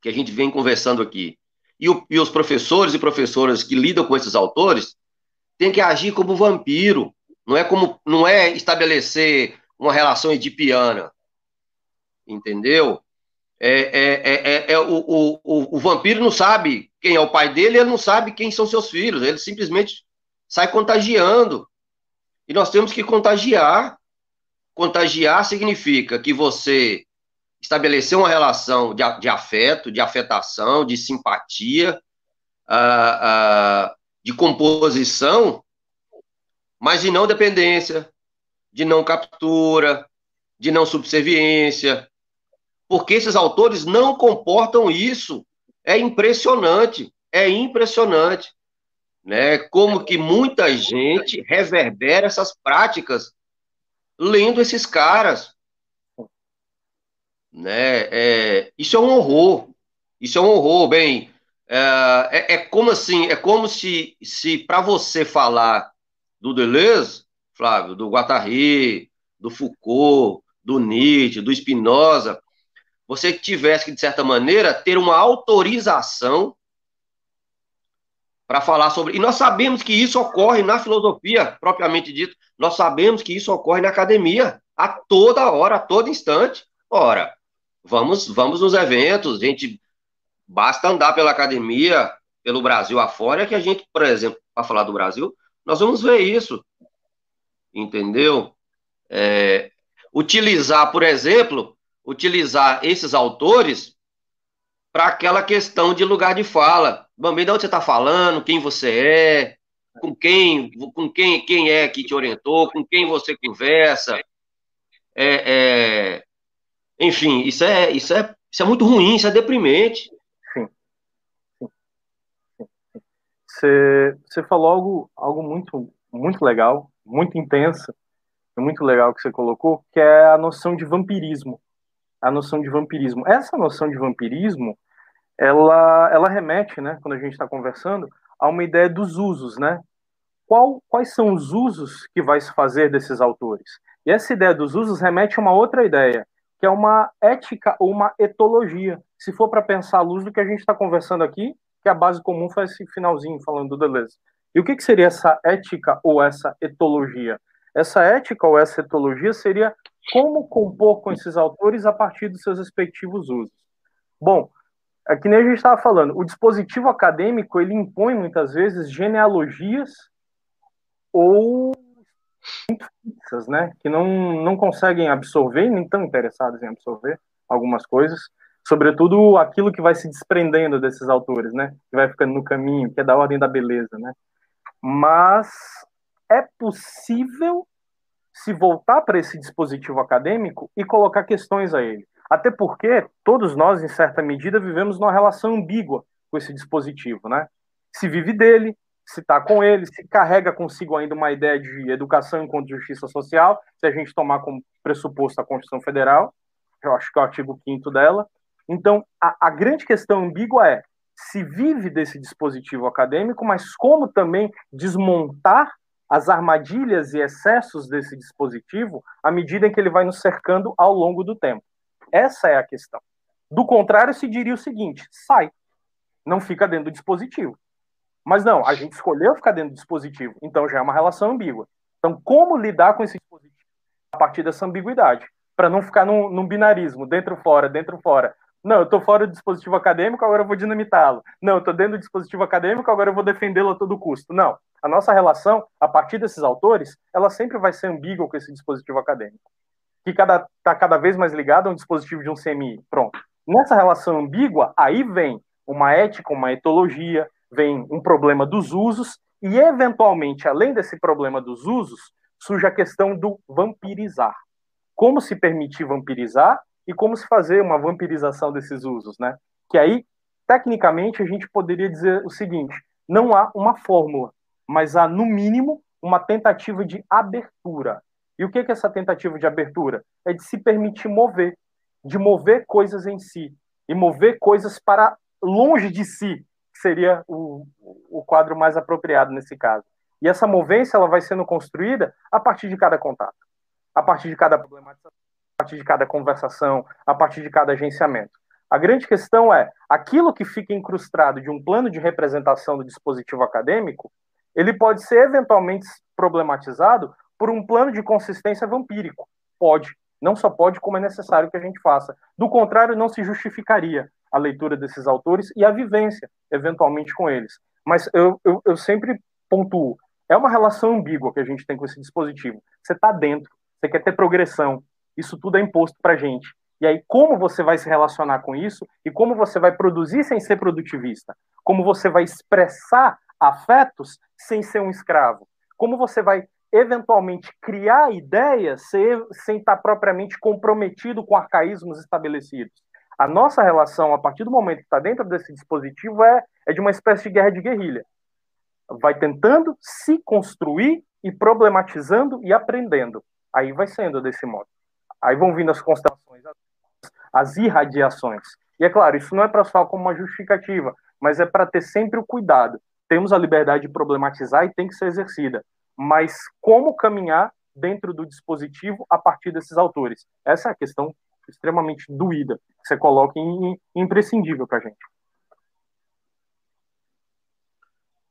que a gente vem conversando aqui, e, o, e os professores e professoras que lidam com esses autores, têm que agir como vampiro, não é como não é estabelecer uma relação edipiana, entendeu? É, é, é, é, o, o, o, vampiro não sabe quem é o pai dele, ele não sabe quem são seus filhos, ele simplesmente sai contagiando. E nós temos que contagiar. Contagiar significa que você estabeleceu uma relação de, de afeto, de afetação, de simpatia, uh, uh, de composição, mas de não dependência, de não captura, de não subserviência, porque esses autores não comportam isso. É impressionante, é impressionante, né? Como que muita gente reverbera essas práticas lendo esses caras, né? É, isso é um horror, isso é um horror, bem. É, é, é como assim, é como se, se para você falar do Deleuze, Flávio, do Guattari, do Foucault, do Nietzsche, do Spinoza, você tivesse que, de certa maneira, ter uma autorização para falar sobre. E nós sabemos que isso ocorre na filosofia, propriamente dito, nós sabemos que isso ocorre na academia, a toda hora, a todo instante. Ora, vamos, vamos nos eventos, gente, basta andar pela academia, pelo Brasil afora, que a gente, por exemplo, para falar do Brasil, nós vamos ver isso. Entendeu? É, utilizar, por exemplo, utilizar esses autores para aquela questão de lugar de fala. Bambim, de onde você está falando, quem você é, com quem, com quem, quem é que te orientou, com quem você conversa. É, é, enfim, isso é, isso, é, isso é muito ruim, isso é deprimente. Sim. Você, você falou algo, algo muito, muito legal, muito intenso, muito legal que você colocou, que é a noção de vampirismo. A noção de vampirismo. Essa noção de vampirismo, ela, ela remete, né, quando a gente está conversando, a uma ideia dos usos, né? Qual, quais são os usos que vai se fazer desses autores? E essa ideia dos usos remete a uma outra ideia, que é uma ética ou uma etologia. Se for para pensar à luz do que a gente está conversando aqui, que a base comum foi esse finalzinho falando do Deleuze. E o que, que seria essa ética ou essa etologia? Essa ética ou essa etologia seria como compor com esses autores a partir dos seus respectivos usos. Bom, é que nem a gente estava falando, o dispositivo acadêmico ele impõe muitas vezes genealogias ou muito fixas, né, que não, não conseguem absorver, nem tão interessados em absorver algumas coisas, sobretudo aquilo que vai se desprendendo desses autores, né, que vai ficando no caminho, que é da ordem da beleza, né. Mas é possível se voltar para esse dispositivo acadêmico e colocar questões a ele. Até porque todos nós, em certa medida, vivemos numa relação ambígua com esse dispositivo, né? Se vive dele, se está com ele, se carrega consigo ainda uma ideia de educação enquanto justiça social, se a gente tomar como pressuposto a Constituição Federal, eu acho que é o artigo 5 dela. Então, a, a grande questão ambígua é se vive desse dispositivo acadêmico, mas como também desmontar as armadilhas e excessos desse dispositivo à medida em que ele vai nos cercando ao longo do tempo. Essa é a questão. Do contrário, se diria o seguinte: sai, não fica dentro do dispositivo. Mas não, a gente escolheu ficar dentro do dispositivo, então já é uma relação ambígua. Então, como lidar com esse dispositivo a partir dessa ambiguidade? Para não ficar num, num binarismo, dentro, fora, dentro, fora. Não, eu estou fora do dispositivo acadêmico, agora eu vou dinamitá-lo. Não, eu estou dentro do dispositivo acadêmico, agora eu vou defendê-lo a todo custo. Não. A nossa relação, a partir desses autores, ela sempre vai ser ambígua com esse dispositivo acadêmico. Que cada, tá cada vez mais ligado a um dispositivo de um CMI. Pronto. Nessa relação ambígua, aí vem uma ética, uma etologia, vem um problema dos usos, e eventualmente, além desse problema dos usos, surge a questão do vampirizar. Como se permitir vampirizar e como se fazer uma vampirização desses usos, né? Que aí, tecnicamente, a gente poderia dizer o seguinte: não há uma fórmula, mas há, no mínimo, uma tentativa de abertura. E o que é essa tentativa de abertura? É de se permitir mover, de mover coisas em si, e mover coisas para longe de si, que seria o, o quadro mais apropriado nesse caso. E essa movência ela vai sendo construída a partir de cada contato, a partir de cada problematização partir de cada conversação, a partir de cada agenciamento. A grande questão é, aquilo que fica incrustado de um plano de representação do dispositivo acadêmico, ele pode ser eventualmente problematizado por um plano de consistência vampírico. Pode. Não só pode, como é necessário que a gente faça. Do contrário, não se justificaria a leitura desses autores e a vivência, eventualmente, com eles. Mas eu, eu, eu sempre pontuo, é uma relação ambígua que a gente tem com esse dispositivo. Você está dentro, você quer ter progressão, isso tudo é imposto para gente. E aí, como você vai se relacionar com isso e como você vai produzir sem ser produtivista? Como você vai expressar afetos sem ser um escravo? Como você vai, eventualmente, criar ideias sem, estar propriamente comprometido com arcaísmos estabelecidos? A nossa relação, a partir do momento que está dentro desse dispositivo, é, é de uma espécie de guerra de guerrilha. Vai tentando se construir e problematizando e aprendendo. Aí vai sendo desse modo. Aí vão vindo as constelações, as irradiações. E é claro, isso não é para só como uma justificativa, mas é para ter sempre o cuidado. Temos a liberdade de problematizar e tem que ser exercida. Mas como caminhar dentro do dispositivo a partir desses autores? Essa é a questão extremamente doída que você coloca imprescindível para a gente.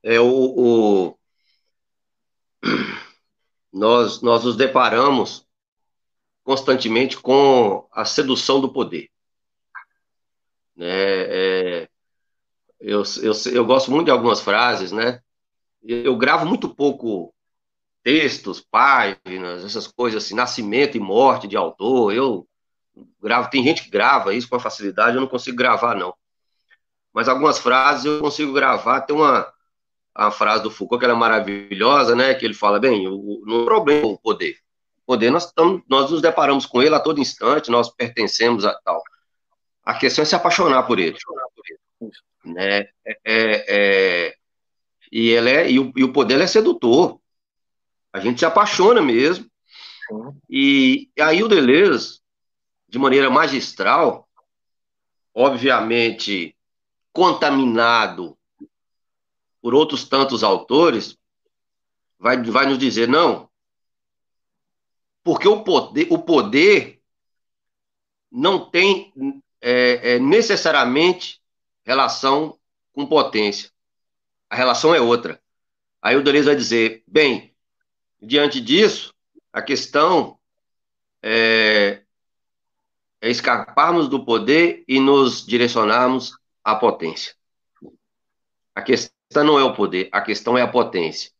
é o, o nós, nós nos deparamos constantemente com a sedução do poder. Né? É, eu, eu, eu gosto muito de algumas frases, né? Eu gravo muito pouco textos, páginas, essas coisas assim, nascimento e morte de autor. Eu gravo, tem gente que grava isso com facilidade, eu não consigo gravar, não. Mas algumas frases eu consigo gravar. Tem uma, a frase do Foucault, que é maravilhosa, né? Que ele fala, bem, o, não é problema o poder. Poder, nós, tamo, nós nos deparamos com ele a todo instante, nós pertencemos a tal. A questão é se apaixonar por ele. Né? É, é, é, e, ele é, e, o, e o poder é sedutor. A gente se apaixona mesmo. E, e aí o Deleuze, de maneira magistral, obviamente contaminado por outros tantos autores, vai, vai nos dizer, não, porque o poder, o poder não tem é, é, necessariamente relação com potência. A relação é outra. Aí o Deleuze vai dizer, bem, diante disso, a questão é, é escaparmos do poder e nos direcionarmos à potência. A questão não é o poder, a questão é a potência.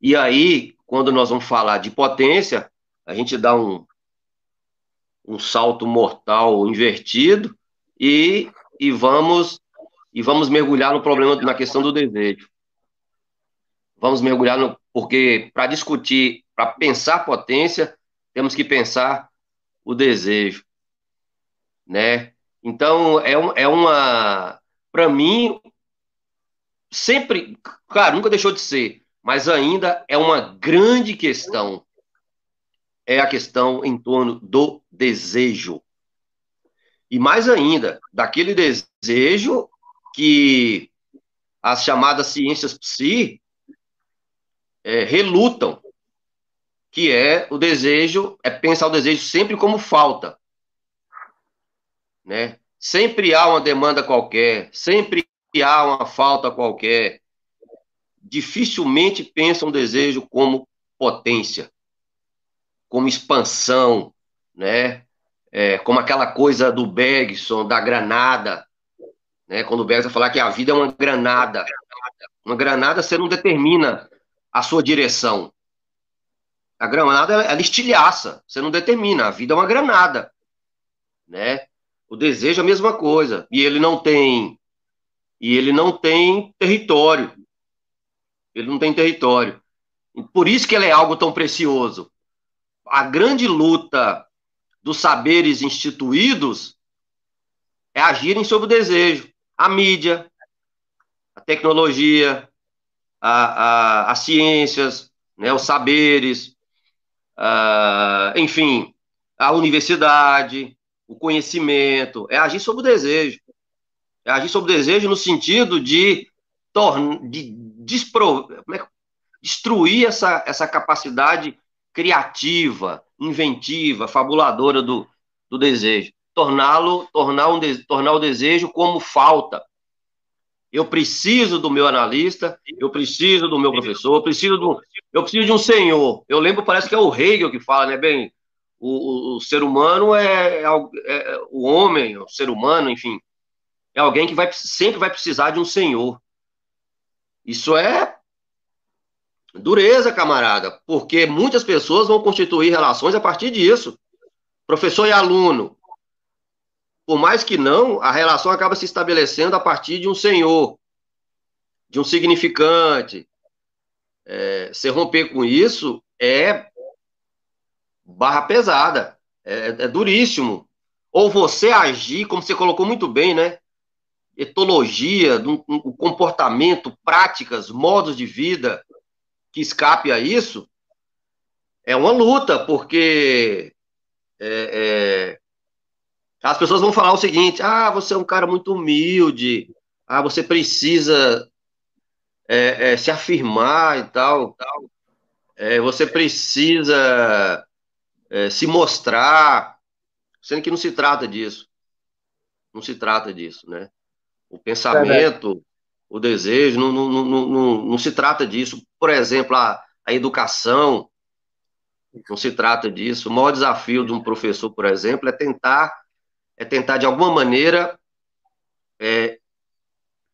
E aí, quando nós vamos falar de potência, a gente dá um, um salto mortal invertido e, e vamos e vamos mergulhar no problema na questão do desejo. Vamos mergulhar no porque para discutir, para pensar potência, temos que pensar o desejo, né? Então é, um, é uma para mim sempre, claro, nunca deixou de ser, mas ainda é uma grande questão. É a questão em torno do desejo. E mais ainda, daquele desejo que as chamadas ciências psi é, relutam, que é o desejo, é pensar o desejo sempre como falta. Né? Sempre há uma demanda qualquer, sempre há uma falta qualquer, dificilmente pensam o desejo como potência, como expansão, né? É, como aquela coisa do Bergson, da granada, né? Quando o Bergson falar que a vida é uma granada, uma granada você não determina a sua direção. A granada ela estilhaça, você não determina. A vida é uma granada, né? O desejo é a mesma coisa e ele não tem e ele não tem território. Ele não tem território. Por isso que ele é algo tão precioso. A grande luta dos saberes instituídos é agirem sobre o desejo. A mídia, a tecnologia, a, a, as ciências, né, os saberes, a, enfim, a universidade, o conhecimento, é agir sobre o desejo. É agir sobre o desejo no sentido de, de despro, é destruir essa, essa capacidade criativa, inventiva, fabuladora do, do desejo. Torná-lo, tornar, um, tornar o desejo como falta. Eu preciso do meu analista, eu preciso do meu professor, eu preciso, do, eu preciso de um senhor. Eu lembro, parece que é o Hegel que fala, né? Bem, o, o, o ser humano é, é, é, o homem, o ser humano, enfim, é alguém que vai, sempre vai precisar de um senhor. Isso é dureza, camarada, porque muitas pessoas vão constituir relações a partir disso. Professor e aluno. Por mais que não, a relação acaba se estabelecendo a partir de um senhor, de um significante. É, se romper com isso é barra pesada, é, é duríssimo. Ou você agir, como você colocou muito bem, né? etologia, do um comportamento, práticas, modos de vida que escape a isso, é uma luta, porque é, é, as pessoas vão falar o seguinte: ah, você é um cara muito humilde, ah, você precisa é, é se afirmar e tal, tal. É, você precisa é, se mostrar, sendo que não se trata disso. Não se trata disso, né? O pensamento, o desejo, não, não, não, não, não se trata disso. Por exemplo, a, a educação, não se trata disso. O maior desafio de um professor, por exemplo, é tentar, é tentar de alguma maneira é,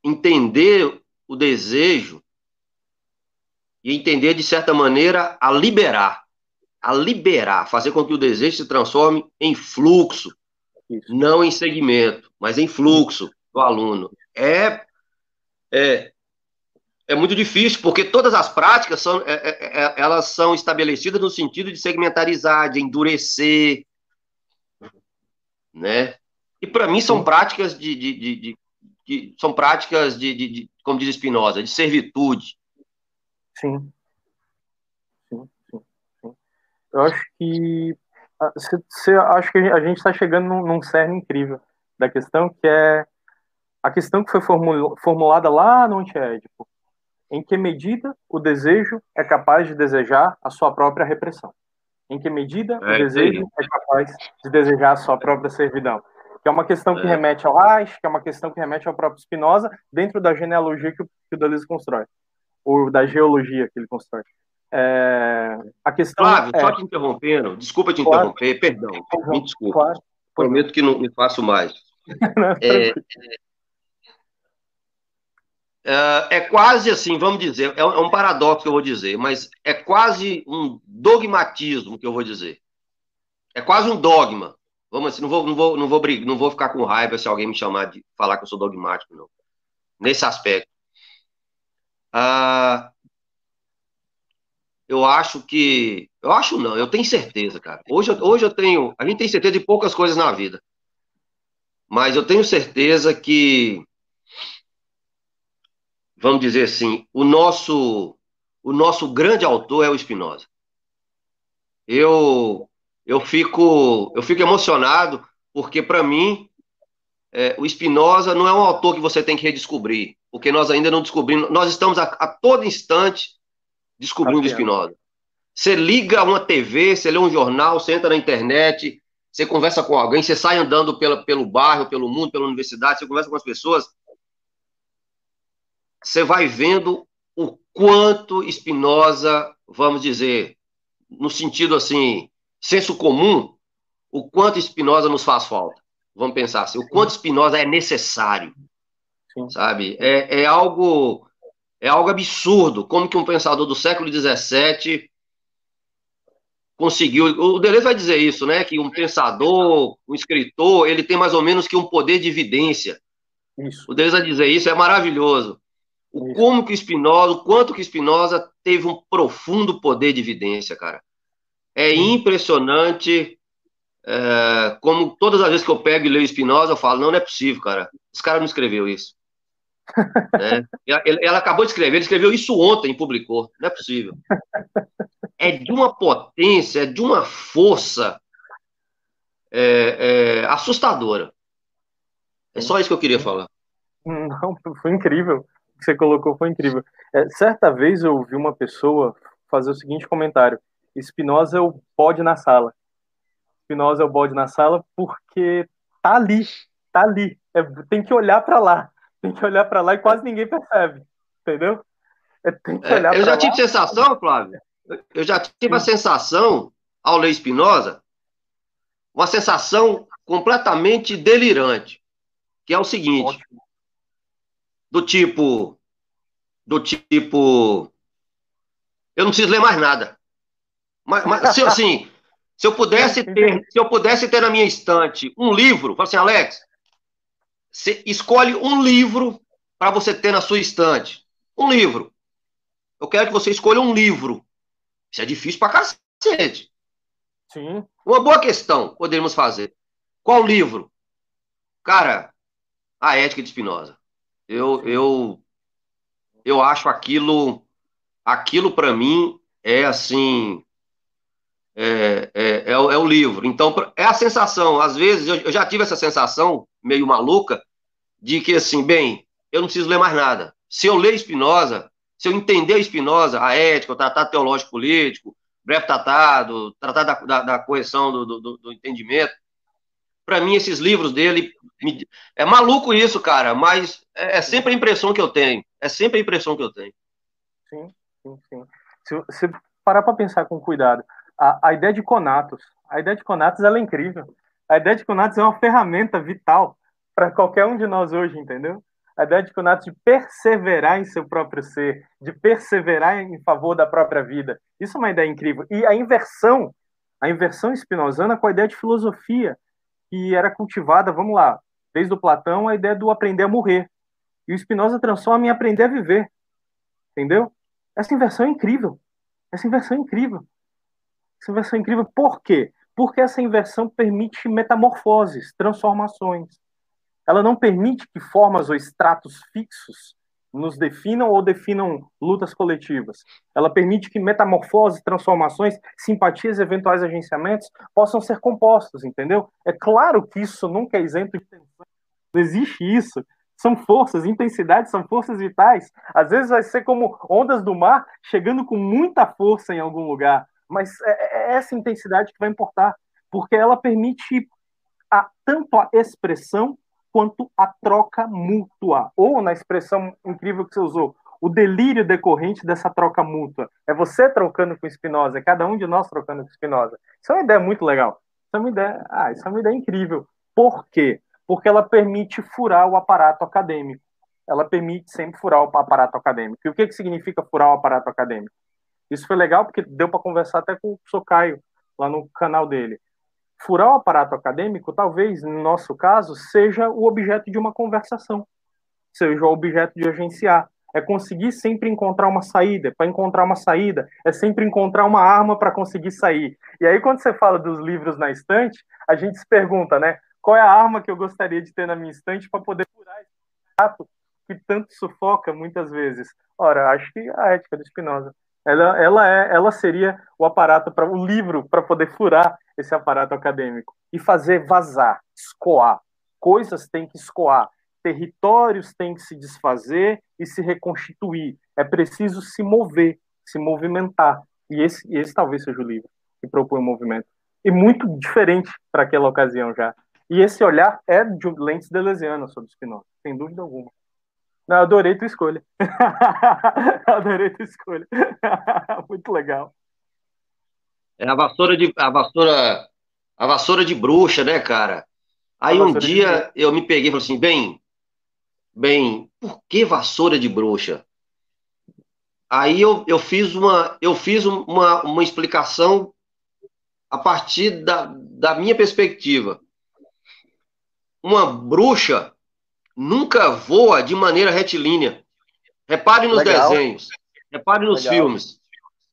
entender o desejo e entender, de certa maneira, a liberar. A liberar, fazer com que o desejo se transforme em fluxo, não em segmento, mas em fluxo do aluno. É, é, é muito difícil, porque todas as práticas são, é, é, é elas são estabelecidas no sentido de segmentarizar, de endurecer, né? E para mim são práticas de, de, de, de, são práticas de, de, como diz Spinoza, de servitude, Sim. Sim, sim, sim. Eu acho que se, se, acho que a gente está chegando num, num cerne incrível da questão, que é a questão que foi formulada lá no Antiédipo. Em que medida o desejo é capaz de desejar a sua própria repressão? Em que medida é, o desejo é capaz de desejar a sua própria servidão? Que é uma questão que é. remete ao Reich, que é uma questão que remete ao próprio Spinoza, dentro da genealogia que o, que o Deleuze constrói ou da geologia que ele constrói. É, a questão Flávio, é... só te interrompendo, desculpa te claro. interromper, perdão, me desculpa. Claro. Prometo que não me faço mais. é, é, é, quase assim, vamos dizer, é, é um paradoxo que eu vou dizer, mas é quase um dogmatismo que eu vou dizer. É quase um dogma. Vamos assim, não vou, não vou, não vou, brigar, não vou ficar com raiva se alguém me chamar de falar que eu sou dogmático, não. Nesse aspecto. Ah, eu acho que. Eu acho não, eu tenho certeza, cara. Hoje, hoje eu tenho. A gente tem certeza de poucas coisas na vida. Mas eu tenho certeza que. Vamos dizer assim, o nosso, o nosso grande autor é o Spinoza. Eu, eu, fico, eu fico emocionado, porque para mim, é, o Spinoza não é um autor que você tem que redescobrir porque nós ainda não descobrimos, nós estamos a, a todo instante descobrindo Spinoza. Você liga uma TV, você lê um jornal, você entra na internet, você conversa com alguém, você sai andando pela, pelo bairro, pelo mundo, pela universidade, você conversa com as pessoas, você vai vendo o quanto Spinoza, vamos dizer, no sentido assim, senso comum, o quanto Spinoza nos faz falta. Vamos pensar assim, o quanto Spinoza é necessário Sim. sabe? É, é algo é algo absurdo, como que um pensador do século XVII conseguiu. O Deleuze vai dizer isso, né? Que um pensador, um escritor, ele tem mais ou menos que um poder de evidência. Isso. O Deleuze vai dizer isso, é maravilhoso. O como que Spinoza, o quanto que Spinoza teve um profundo poder de evidência, cara. É impressionante é, como todas as vezes que eu pego e leio Spinoza, eu falo, não, não é possível, cara. Esse cara não escreveu isso. Né? Ela acabou de escrever, ele escreveu isso ontem e publicou. Não é possível. É de uma potência, é de uma força é, é, assustadora. É só isso que eu queria falar. Não, foi incrível. Que você colocou foi incrível. É, certa vez eu ouvi uma pessoa fazer o seguinte comentário: Espinosa é o bode na sala. Espinosa é o bode na sala porque tá ali, tá ali. É, tem que olhar para lá tem que olhar para lá e quase ninguém percebe, entendeu? É, tem que olhar é, eu já lá. tive sensação, Flávio, eu já tive a sensação, ao ler Espinosa, uma sensação completamente delirante, que é o seguinte, Ótimo. Do tipo, do tipo, eu não preciso ler mais nada. Mas, mas se, assim, se eu pudesse ter, se eu pudesse ter na minha estante um livro, fala assim, Alex, você escolhe um livro para você ter na sua estante. Um livro. Eu quero que você escolha um livro. Isso é difícil para cacete. Sim. Uma boa questão poderíamos fazer. Qual livro? Cara, a ética de Spinoza. Eu, eu, eu acho aquilo, aquilo para mim é assim, é, é, é, é, o livro. Então, é a sensação. Às vezes, eu, eu já tive essa sensação meio maluca de que, assim, bem, eu não preciso ler mais nada. Se eu ler Spinoza, se eu entender Spinoza, a ética, o tratado teológico político, breve tratado, tratado da, da, da correção do, do, do, entendimento, para mim, esses livros dele. Me... É maluco isso, cara, mas é, é, sempre a impressão que eu tenho. É sempre a impressão que eu tenho. Sim, sim, sim. Se, se parar para pensar com cuidado, a, a ideia de Conatos, a ideia de Conatos ela é incrível. A ideia de Conatos é uma ferramenta vital para qualquer um de nós hoje, entendeu? A ideia de Conatos de perseverar em seu próprio ser, de perseverar em favor da própria vida. Isso é uma ideia incrível. E a inversão, a inversão espinosana com a ideia de filosofia, que era cultivada, vamos lá, desde o Platão, a ideia do aprender a morrer. E o Spinoza transforma em aprender a viver. Entendeu? Essa inversão é incrível. Essa inversão é incrível. Essa inversão é incrível por quê? Porque essa inversão permite metamorfoses, transformações. Ela não permite que formas ou estratos fixos nos definam ou definam lutas coletivas. Ela permite que metamorfoses, transformações, simpatias eventuais agenciamentos possam ser compostos, entendeu? É claro que isso nunca é isento de tensão. Não existe isso. São forças, intensidades são forças vitais. Às vezes vai ser como ondas do mar chegando com muita força em algum lugar, mas é, é essa intensidade que vai importar, porque ela permite a, tanto a expressão quanto a troca mútua, ou na expressão incrível que você usou, o delírio decorrente dessa troca mútua. É você trocando com Spinoza, é cada um de nós trocando com Spinoza. Isso é uma ideia muito legal. Isso é uma ideia, ah, isso é uma ideia incrível. Por quê? Porque ela permite furar o aparato acadêmico. Ela permite sempre furar o aparato acadêmico. E o que, que significa furar o aparato acadêmico? Isso foi legal porque deu para conversar até com o Socaio lá no canal dele furar o aparato acadêmico, talvez, no nosso caso, seja o objeto de uma conversação, seja o objeto de agenciar. É conseguir sempre encontrar uma saída. Para encontrar uma saída, é sempre encontrar uma arma para conseguir sair. E aí, quando você fala dos livros na estante, a gente se pergunta, né? Qual é a arma que eu gostaria de ter na minha estante para poder furar esse aparato que tanto sufoca muitas vezes? Ora, acho que a ética do Spinoza. Ela, ela, é, ela seria o aparato para o livro para poder furar esse aparato acadêmico e fazer vazar, escoar. Coisas têm que escoar, territórios têm que se desfazer e se reconstituir. É preciso se mover, se movimentar. E esse, esse talvez seja o livro que propõe o movimento. E muito diferente para aquela ocasião já. E esse olhar é de lentes deleuzianas sobre Spinoza, sem dúvida alguma. Não, adorei tua escolha. adorei tua escolha. Muito legal. É a vassoura de a vassoura a vassoura de bruxa, né, cara? Aí um dia eu me peguei e falei assim, bem, bem, por que vassoura de bruxa? Aí eu, eu fiz uma eu fiz uma, uma explicação a partir da, da minha perspectiva. Uma bruxa nunca voa de maneira retilínea. Repare nos Legal. desenhos, repare nos Legal. filmes.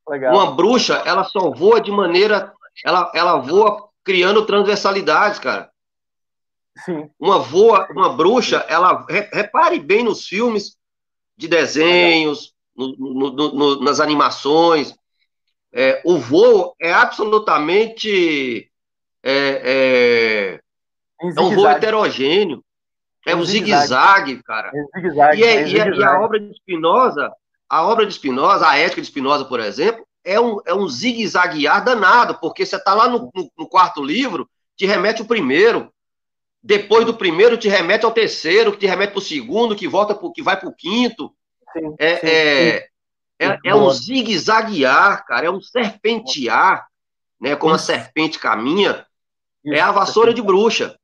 Legal. Uma bruxa, ela só voa de maneira. Ela, ela voa criando transversalidades, cara. Sim. Uma voa, uma bruxa, ela. Repare bem nos filmes de desenhos, no, no, no, nas animações. É, o voo é absolutamente. É, é, é um voo heterogêneo. É um zigue-zague, cara. É zigue e, é, é, e, a, e, a, obra de Spinoza, a obra de Spinoza, a ética de Spinoza, por exemplo, é um, é um zigue-zaguear danado, porque você está lá no, no, no, quarto livro, te remete o primeiro, depois do primeiro te remete ao terceiro, que te remete para o segundo, que volta pro, que vai para o quinto. Sim, é, sim, é, sim. é, é, um zigue-zaguear, cara, é um serpentear, né, como a serpente caminha, é a vassoura de bruxa.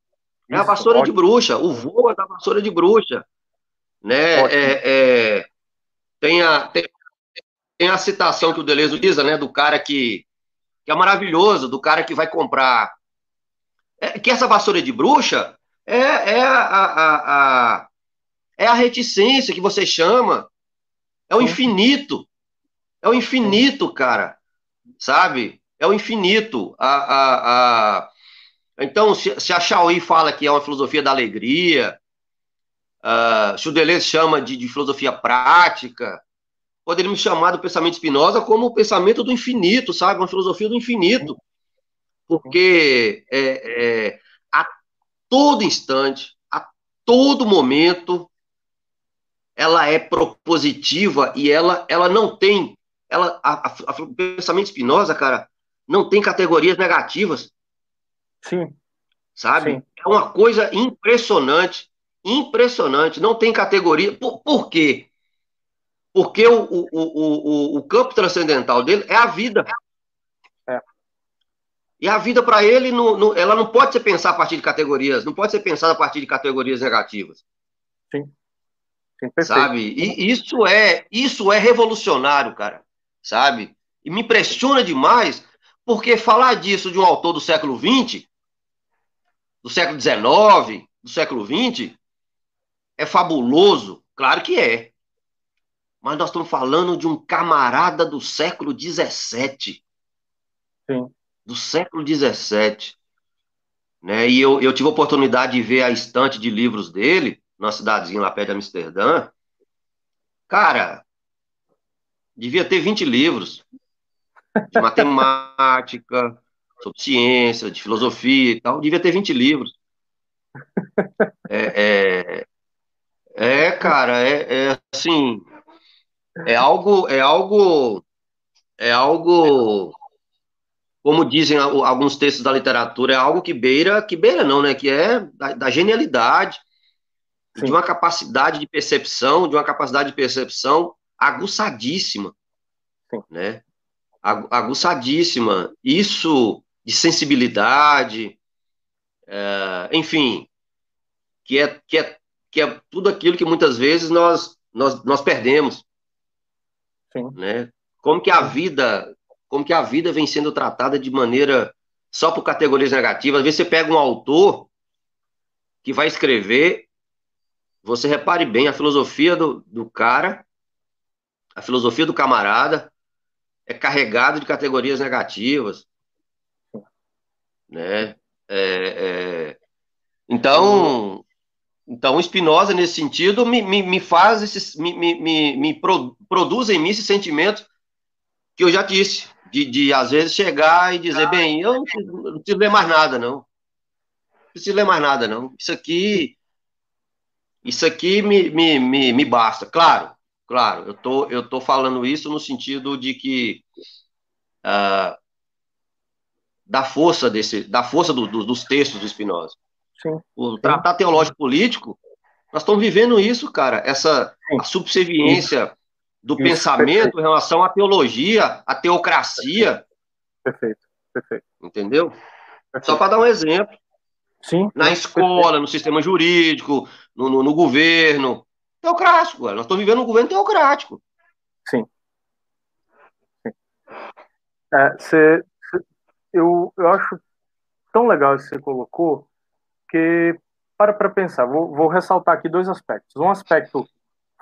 É a vassoura de bruxa, o voo é da vassoura de bruxa. Né? É, é, tem, a, tem, tem, a citação que o Deleuze utiliza, né, do cara que, que é maravilhoso, do cara que vai comprar. É, que essa vassoura de bruxa é, é a, a, a, é a reticência que você chama, é o infinito. É o infinito, cara. Sabe? É o infinito. A, a, a, então, se, se a Chauí fala que é uma filosofia da alegria, uh, se o Deleuze chama de, de filosofia prática, poderíamos chamar do pensamento Spinoza como o pensamento do infinito, sabe? Uma filosofia do infinito. Porque é, é, a todo instante, a todo momento, ela é propositiva e ela, ela não tem. Ela, a, a, a, o pensamento Spinoza, cara, não tem categorias negativas. Sim. sabe? Sim. É uma coisa impressionante, impressionante. Não tem categoria. Por, por quê? Porque o, o, o, o, campo transcendental dele é a vida. É. E a vida, para ele, não, não, ela não pode ser pensada a partir de categorias, não pode ser pensada a partir de categorias negativas. Sim. Sim sabe? E isso é, isso é revolucionário, cara. Sabe? E me impressiona demais, porque falar disso de um autor do século XX, do século XIX, do século XX, é fabuloso. Claro que é. Mas nós estamos falando de um camarada do século XVII. Sim. Do século XVII. Né? E eu, eu tive a oportunidade de ver a estante de livros dele, na cidadezinha lá perto de Amsterdã. Cara, devia ter 20 livros de matemática, sobre ciência, de filosofia e tal. Devia ter 20 livros. É, é, é cara, é, é assim, é algo, é algo, é algo, como dizem alguns textos da literatura, é algo que beira, que beira não, né? Que é da, da genialidade, Sim. de uma capacidade de percepção, de uma capacidade de percepção aguçadíssima, Sim. né? Aguçadíssima. Isso de sensibilidade, é, enfim, que é, que, é, que é tudo aquilo que muitas vezes nós, nós, nós perdemos. Sim. Né? Como que a vida, como que a vida vem sendo tratada de maneira só por categorias negativas. Às vezes você pega um autor que vai escrever, você repare bem a filosofia do, do cara, a filosofia do camarada é carregada de categorias negativas, né? É, é... Então, então, Spinoza, nesse sentido, me, me, me faz esses, me, me, me, pro, produz em mim esse sentimento que eu já disse, de, de às vezes chegar e dizer, bem, eu não preciso, não preciso ler mais nada, não. Não preciso ler mais nada, não. Isso aqui, isso aqui me, me, me, me basta. Claro, claro, eu tô, eu tô falando isso no sentido de que uh, da força desse, da força do, do, dos textos do Spinoza. Sim. O tratado teológico político, nós estamos vivendo isso, cara, essa subserviência do isso, pensamento perfeito. em relação à teologia, à teocracia. Perfeito, perfeito. Entendeu? Perfeito. Só para dar um exemplo. Sim. Na escola, perfeito. no sistema jurídico, no, no, no governo. Teocrático, cara. nós estamos vivendo um governo teocrático. Sim. Sim. É, cê, cê, eu, eu acho tão legal isso que você colocou, porque, para para pensar, vou, vou ressaltar aqui dois aspectos. Um aspecto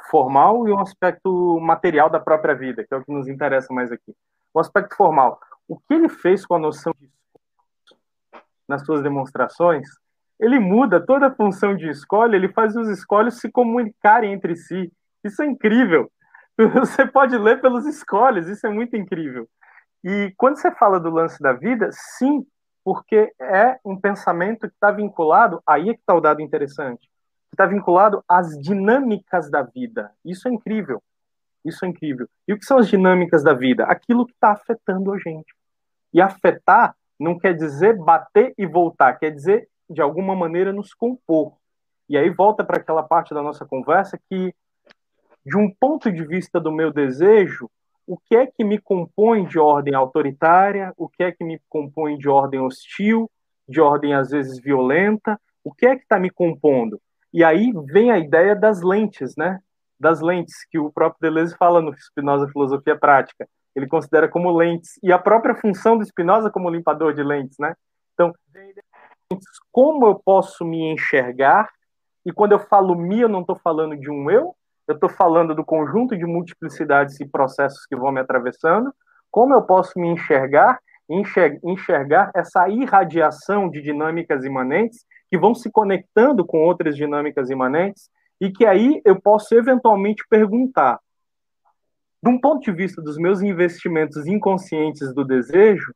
formal e um aspecto material da própria vida, que é o que nos interessa mais aqui. O aspecto formal. O que ele fez com a noção de nas suas demonstrações, ele muda toda a função de escolha, ele faz os escolhos se comunicarem entre si. Isso é incrível. Você pode ler pelos escolhos, isso é muito incrível. E quando você fala do lance da vida, sim, porque é um pensamento que está vinculado, aí é que está o dado interessante, está vinculado às dinâmicas da vida. Isso é incrível. Isso é incrível. E o que são as dinâmicas da vida? Aquilo que está afetando a gente. E afetar não quer dizer bater e voltar, quer dizer, de alguma maneira, nos compor. E aí volta para aquela parte da nossa conversa que, de um ponto de vista do meu desejo, o que é que me compõe de ordem autoritária, o que é que me compõe de ordem hostil, de ordem às vezes violenta, o que é que está me compondo? E aí vem a ideia das lentes, né? Das lentes, que o próprio Deleuze fala no Spinoza Filosofia Prática. Ele considera como lentes, e a própria função do Spinoza como limpador de lentes, né? Então, como eu posso me enxergar, e quando eu falo me, eu não estou falando de um eu, eu estou falando do conjunto de multiplicidades e processos que vão me atravessando, como eu posso me enxergar, enxergar essa irradiação de dinâmicas imanentes que vão se conectando com outras dinâmicas imanentes e que aí eu posso eventualmente perguntar, de um ponto de vista dos meus investimentos inconscientes do desejo,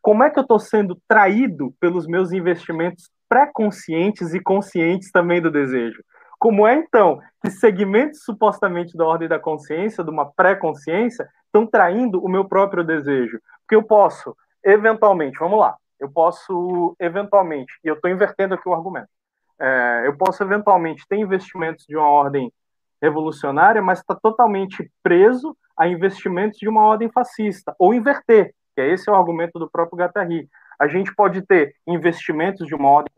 como é que eu estou sendo traído pelos meus investimentos pré-conscientes e conscientes também do desejo? Como é, então, que segmentos supostamente da ordem da consciência, de uma pré-consciência, estão traindo o meu próprio desejo? Porque eu posso, eventualmente, vamos lá, eu posso eventualmente, e eu estou invertendo aqui o argumento, é, eu posso eventualmente ter investimentos de uma ordem revolucionária, mas está totalmente preso a investimentos de uma ordem fascista, ou inverter, que é esse é o argumento do próprio Guattari. A gente pode ter investimentos de uma ordem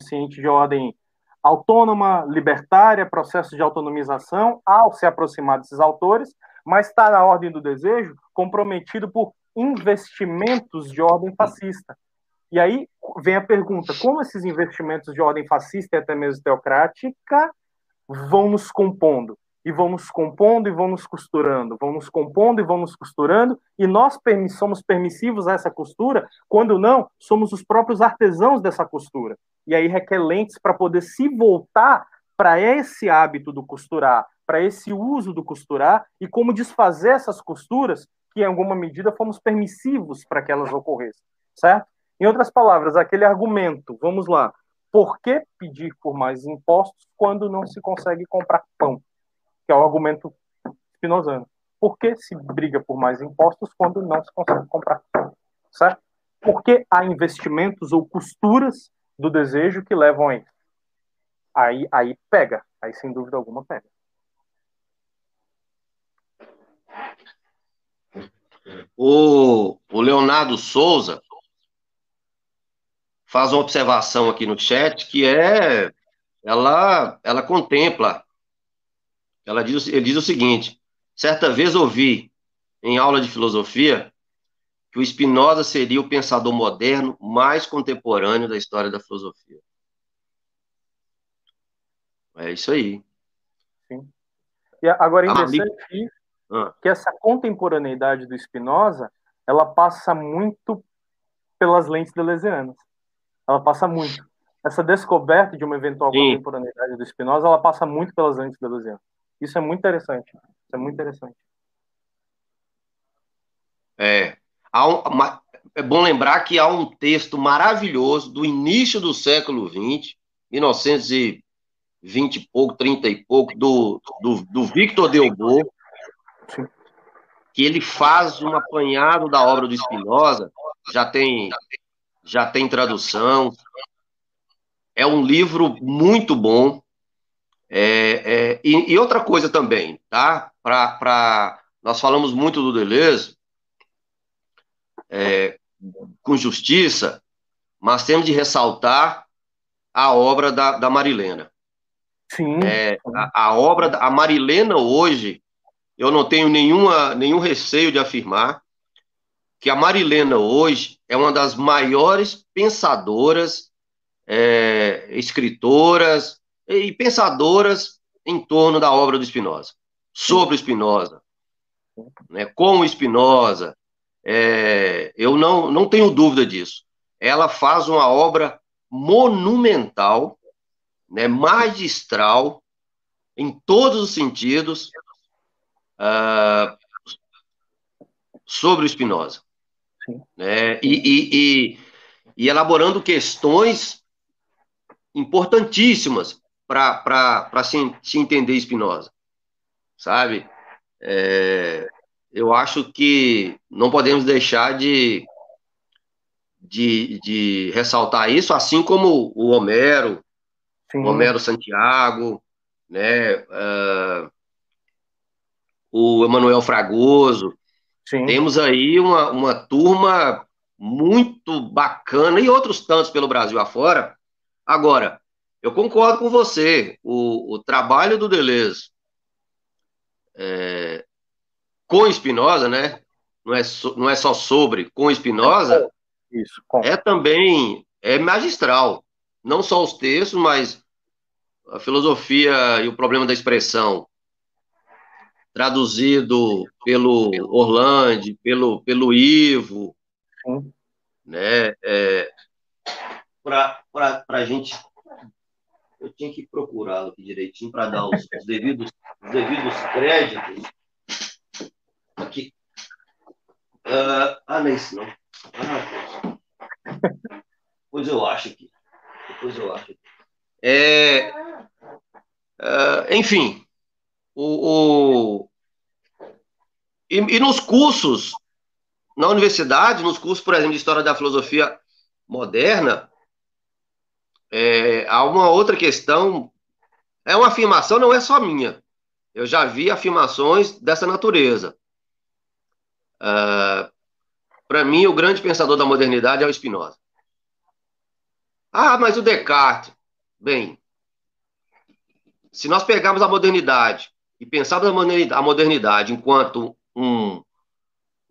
consciente, de ordem autônoma, libertária, processo de autonomização, ao se aproximar desses autores, mas está na ordem do desejo comprometido por investimentos de ordem fascista. E aí vem a pergunta: como esses investimentos de ordem fascista e até mesmo teocrática vão nos compondo? E vão nos compondo e vão nos costurando, vão nos compondo e vão nos costurando, e nós somos permissivos a essa costura, quando não, somos os próprios artesãos dessa costura. E aí requer lentes para poder se voltar para esse hábito do costurar, para esse uso do costurar, e como desfazer essas costuras que, em alguma medida, fomos permissivos para que elas ocorressem, certo? Em outras palavras, aquele argumento, vamos lá, por que pedir por mais impostos quando não se consegue comprar pão? Que é o argumento espinosano. Por que se briga por mais impostos quando não se consegue comprar? Certo? Por que há investimentos ou costuras do desejo que levam a isso? Aí, aí pega, aí sem dúvida alguma pega. O, o Leonardo Souza faz uma observação aqui no chat que é ela ela contempla ela diz ele diz o seguinte certa vez ouvi em aula de filosofia que o Spinoza seria o pensador moderno mais contemporâneo da história da filosofia é isso aí Sim. e agora é interessante ah. que essa contemporaneidade do Spinoza ela passa muito pelas lentes deleuzianas ela passa muito. Essa descoberta de uma eventual Sim. contemporaneidade do Spinoza, ela passa muito pelas lentes da Luziana. Isso é muito interessante. Isso é muito interessante. É. Um, uma, é bom lembrar que há um texto maravilhoso do início do século XX, 1920 e pouco, 30 e pouco, do, do, do Victor Delbo, que ele faz um apanhado da obra do Spinoza, já tem já tem tradução. É um livro muito bom. É, é, e, e, outra coisa também, tá? Pra, pra, nós falamos muito do Deleuze, é, com justiça, mas temos de ressaltar a obra da, da Marilena. Sim. É, a, a, obra da a Marilena hoje, eu não tenho nenhuma, nenhum receio de afirmar que a Marilena hoje é uma das maiores pensadoras, é, escritoras e pensadoras em torno da obra do Spinoza, sobre o Spinoza, né, com o Spinoza. É, eu não, não tenho dúvida disso. Ela faz uma obra monumental, né, magistral, em todos os sentidos, uh, sobre o Spinoza né? E, e, e, e elaborando questões importantíssimas para se, se entender Spinoza, sabe? É, eu acho que não podemos deixar de, de, de ressaltar isso, assim como o Homero, Sim. o Homero Santiago, né? Uh, o Emanuel Fragoso, Sim. Temos aí uma, uma turma muito bacana e outros tantos pelo Brasil afora. Agora, eu concordo com você, o, o trabalho do Deleuze é, com Espinosa, né? Não é, so, não é só sobre, com Espinosa, Isso, com. é também é magistral. Não só os textos, mas a filosofia e o problema da expressão traduzido pelo Orlando, pelo, pelo Ivo, Sim. né? É, para a gente. Eu tinha que procurá-lo aqui direitinho para dar os, os, devidos, os devidos créditos. Aqui. Uh, ah, não é isso não. Ah, pois eu acho aqui. Depois eu acho. É, uh, enfim, o, o e, e, nos cursos, na universidade, nos cursos, por exemplo, de História da Filosofia moderna, é, há uma outra questão. É uma afirmação, não é só minha. Eu já vi afirmações dessa natureza. Uh, Para mim, o grande pensador da modernidade é o Spinoza. Ah, mas o Descartes. Bem, se nós pegarmos a modernidade e pensarmos a modernidade enquanto um,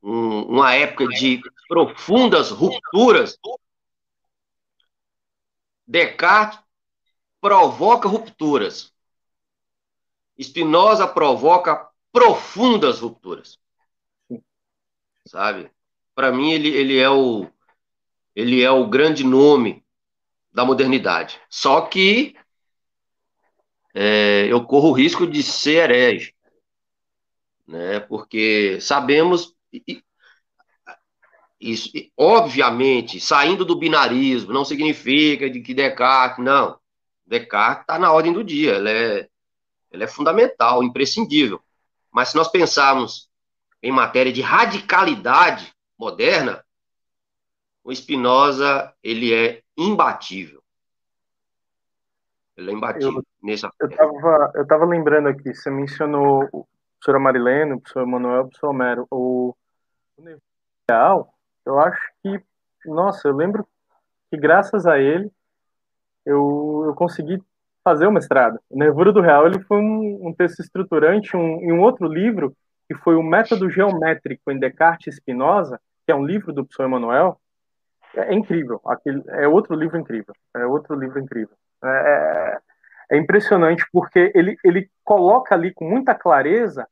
um, uma época de profundas rupturas, Descartes provoca rupturas. Spinoza provoca profundas rupturas. Sabe? Para mim, ele, ele, é o, ele é o grande nome da modernidade. Só que é, eu corro o risco de ser herege, né? porque sabemos, isso, obviamente, saindo do binarismo, não significa de que Descartes, não, Descartes está na ordem do dia, ela é, ela é fundamental, imprescindível. Mas se nós pensarmos em matéria de radicalidade moderna, o Spinoza ele é imbatível. Ele é imbatível eu, estava lembrando aqui, você mencionou o professor Marilene, o professor Manuel, o professor Homero, o, o Real, eu acho que, nossa, eu lembro que graças a ele eu, eu consegui fazer o mestrado. O Nervura do Real ele foi um, um texto estruturante um, em um outro livro, que foi o Método Geométrico em Descartes e Spinoza, que é um livro do professor Emanuel, é, é incrível. Aquele, é outro livro incrível. É outro livro incrível. É, é, é impressionante porque ele, ele coloca ali com muita clareza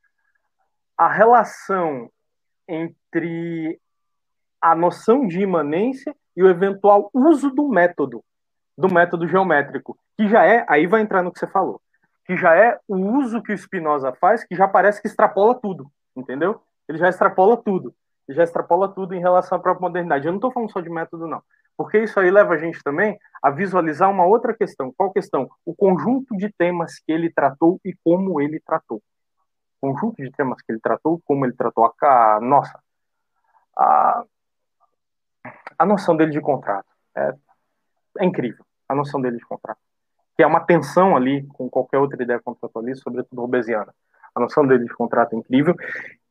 a relação entre a noção de imanência e o eventual uso do método, do método geométrico, que já é, aí vai entrar no que você falou, que já é o uso que o Spinoza faz, que já parece que extrapola tudo, entendeu? Ele já extrapola tudo, ele já extrapola tudo em relação à própria modernidade. Eu não estou falando só de método, não. Porque isso aí leva a gente também a visualizar uma outra questão. Qual questão? O conjunto de temas que ele tratou e como ele tratou. O conjunto de temas que ele tratou, como ele tratou a, nossa, a, a noção dele de contrato. É, é incrível, a noção dele de contrato. Que é uma tensão ali com qualquer outra ideia contratualista, sobretudo robesiana a noção dele de contrato é incrível,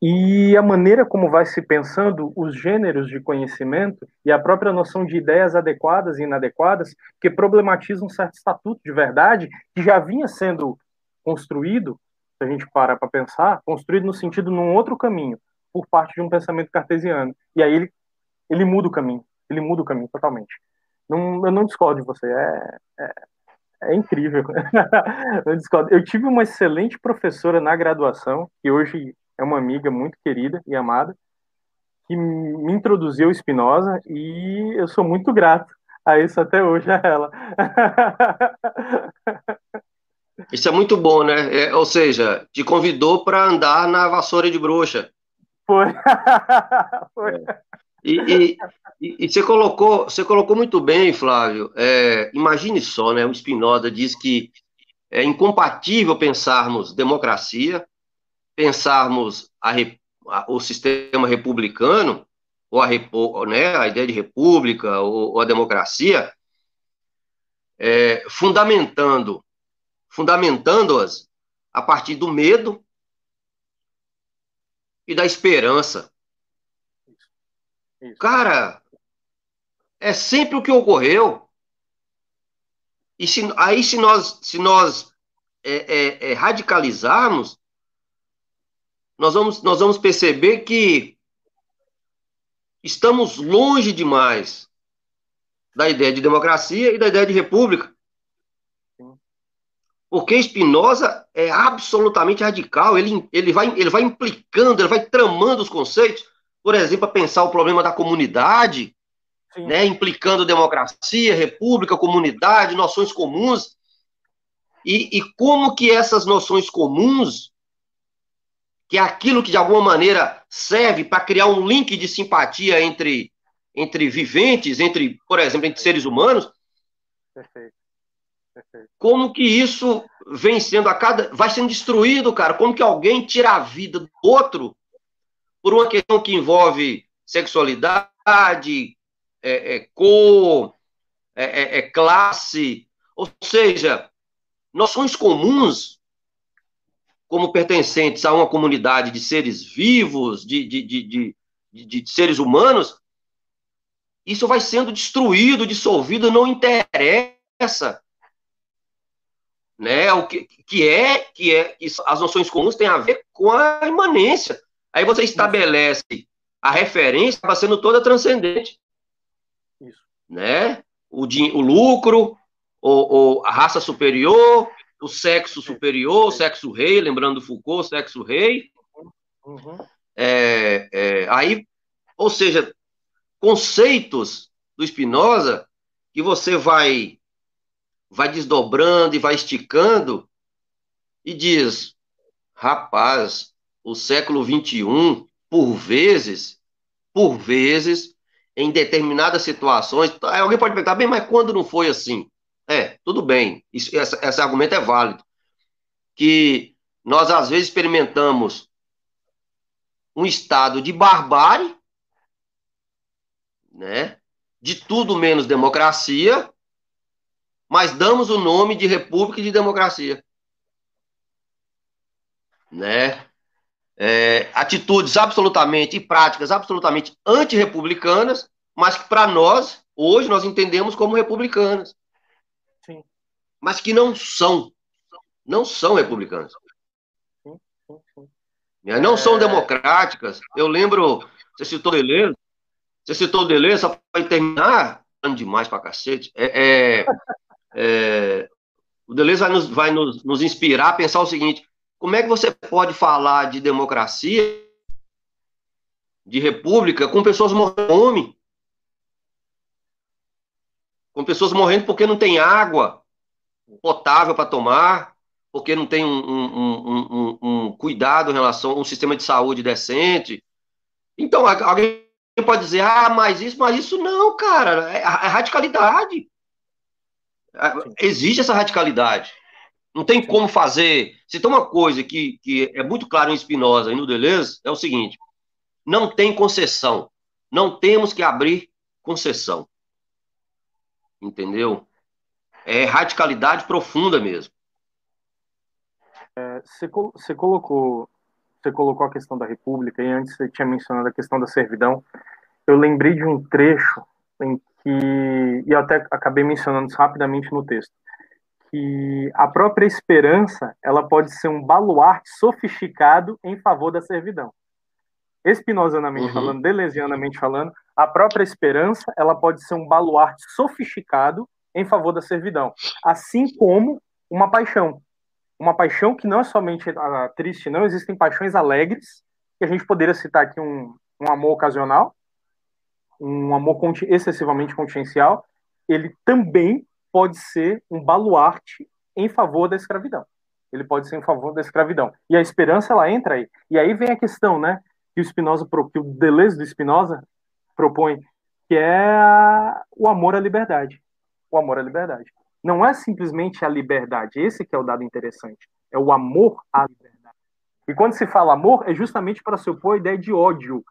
e a maneira como vai se pensando os gêneros de conhecimento e a própria noção de ideias adequadas e inadequadas, que problematizam um certo estatuto de verdade que já vinha sendo construído, se a gente para para pensar, construído no sentido num outro caminho, por parte de um pensamento cartesiano. E aí ele, ele muda o caminho, ele muda o caminho totalmente. Não, eu não discordo de você, é, é é incrível. eu, eu tive uma excelente professora na graduação, que hoje é uma amiga muito querida e amada, que me introduziu Spinoza e eu sou muito grato a isso até hoje a ela. Isso é muito bom, né? É, ou seja, te convidou para andar na vassoura de bruxa. Foi. Foi. E, e, e, você, colocou, você colocou muito bem, Flávio. É, imagine só, né? O Spinoza diz que é incompatível pensarmos democracia, pensarmos a, a, o sistema republicano, ou a, né, a ideia de república, ou, ou a democracia, é, fundamentando fundamentando-as a partir do medo e da esperança. Isso. Cara, é sempre o que ocorreu. E se, aí, se nós, se nós é, é, é, radicalizarmos, nós vamos, nós vamos perceber que estamos longe demais da ideia de democracia e da ideia de república. Porque Spinoza é absolutamente radical, ele, ele, vai, ele vai implicando, ele vai tramando os conceitos por exemplo, a pensar o problema da comunidade, né, implicando democracia, república, comunidade, noções comuns, e, e como que essas noções comuns, que é aquilo que de alguma maneira serve para criar um link de simpatia entre, entre viventes, entre, por exemplo, entre seres humanos, Perfeito. Perfeito. como que isso vem sendo a cada. vai sendo destruído, cara, como que alguém tira a vida do outro por uma questão que envolve sexualidade, é, é cor, é, é, é, classe, ou seja, noções comuns, como pertencentes a uma comunidade de seres vivos, de, de, de, de, seres humanos, isso vai sendo destruído, dissolvido, não interessa né? O que, que é que é as noções comuns têm a ver com a imanência. Aí você estabelece a referência, acaba sendo toda transcendente. Isso. Né? O, o lucro, o, a raça superior, o sexo superior, o sexo rei, lembrando do Foucault, o sexo rei. Uhum. É, é, aí, ou seja, conceitos do Spinoza que você vai vai desdobrando e vai esticando e diz: rapaz, o século XXI, por vezes, por vezes, em determinadas situações, alguém pode perguntar, bem, mas quando não foi assim? É, tudo bem, isso, essa, esse argumento é válido. Que nós, às vezes, experimentamos um estado de barbárie, né? De tudo menos democracia, mas damos o nome de república e de democracia. Né? É, atitudes absolutamente e práticas absolutamente antirrepublicanas, mas que para nós, hoje, nós entendemos como republicanas. Sim. Mas que não são. Não são republicanas. Sim, sim, sim. Não é... são democráticas. Eu lembro, você citou Deleuze, você citou Deleuze, só para terminar, demais para cacete, é, é é, o Deleuze vai, nos, vai nos, nos inspirar a pensar o seguinte: como é que você pode falar de democracia, de república, com pessoas morrendo de fome? Com pessoas morrendo porque não tem água potável para tomar, porque não tem um, um, um, um, cuidado em relação a um sistema de saúde decente. Então, alguém pode dizer, ah, mas isso, mas isso não, cara, é, é radicalidade. Existe essa radicalidade. Não tem como fazer. Se tem uma coisa que, que é muito claro em Spinoza e no Deleuze, é o seguinte: não tem concessão. Não temos que abrir concessão. Entendeu? É radicalidade profunda mesmo. É, você, você, colocou, você colocou a questão da República e antes você tinha mencionado a questão da servidão. Eu lembrei de um trecho em que, e até acabei mencionando isso rapidamente no texto, que a própria esperança ela pode ser um baluarte sofisticado em favor da servidão. Espinosamente uhum. falando, delesianamente falando, a própria esperança ela pode ser um baluarte sofisticado em favor da servidão, assim como uma paixão. Uma paixão que não é somente a triste, não existem paixões alegres, que a gente poderia citar aqui um, um amor ocasional, um amor excessivamente consciencial, ele também pode ser um baluarte em favor da escravidão. Ele pode ser em favor da escravidão. E a esperança, ela entra aí. E aí vem a questão, né, que o Spinoza, que o Deleuze do Spinoza propõe, que é o amor à liberdade. O amor à liberdade. Não é simplesmente a liberdade, esse que é o dado interessante. É o amor à liberdade. E quando se fala amor, é justamente para se opor ideia de ódio,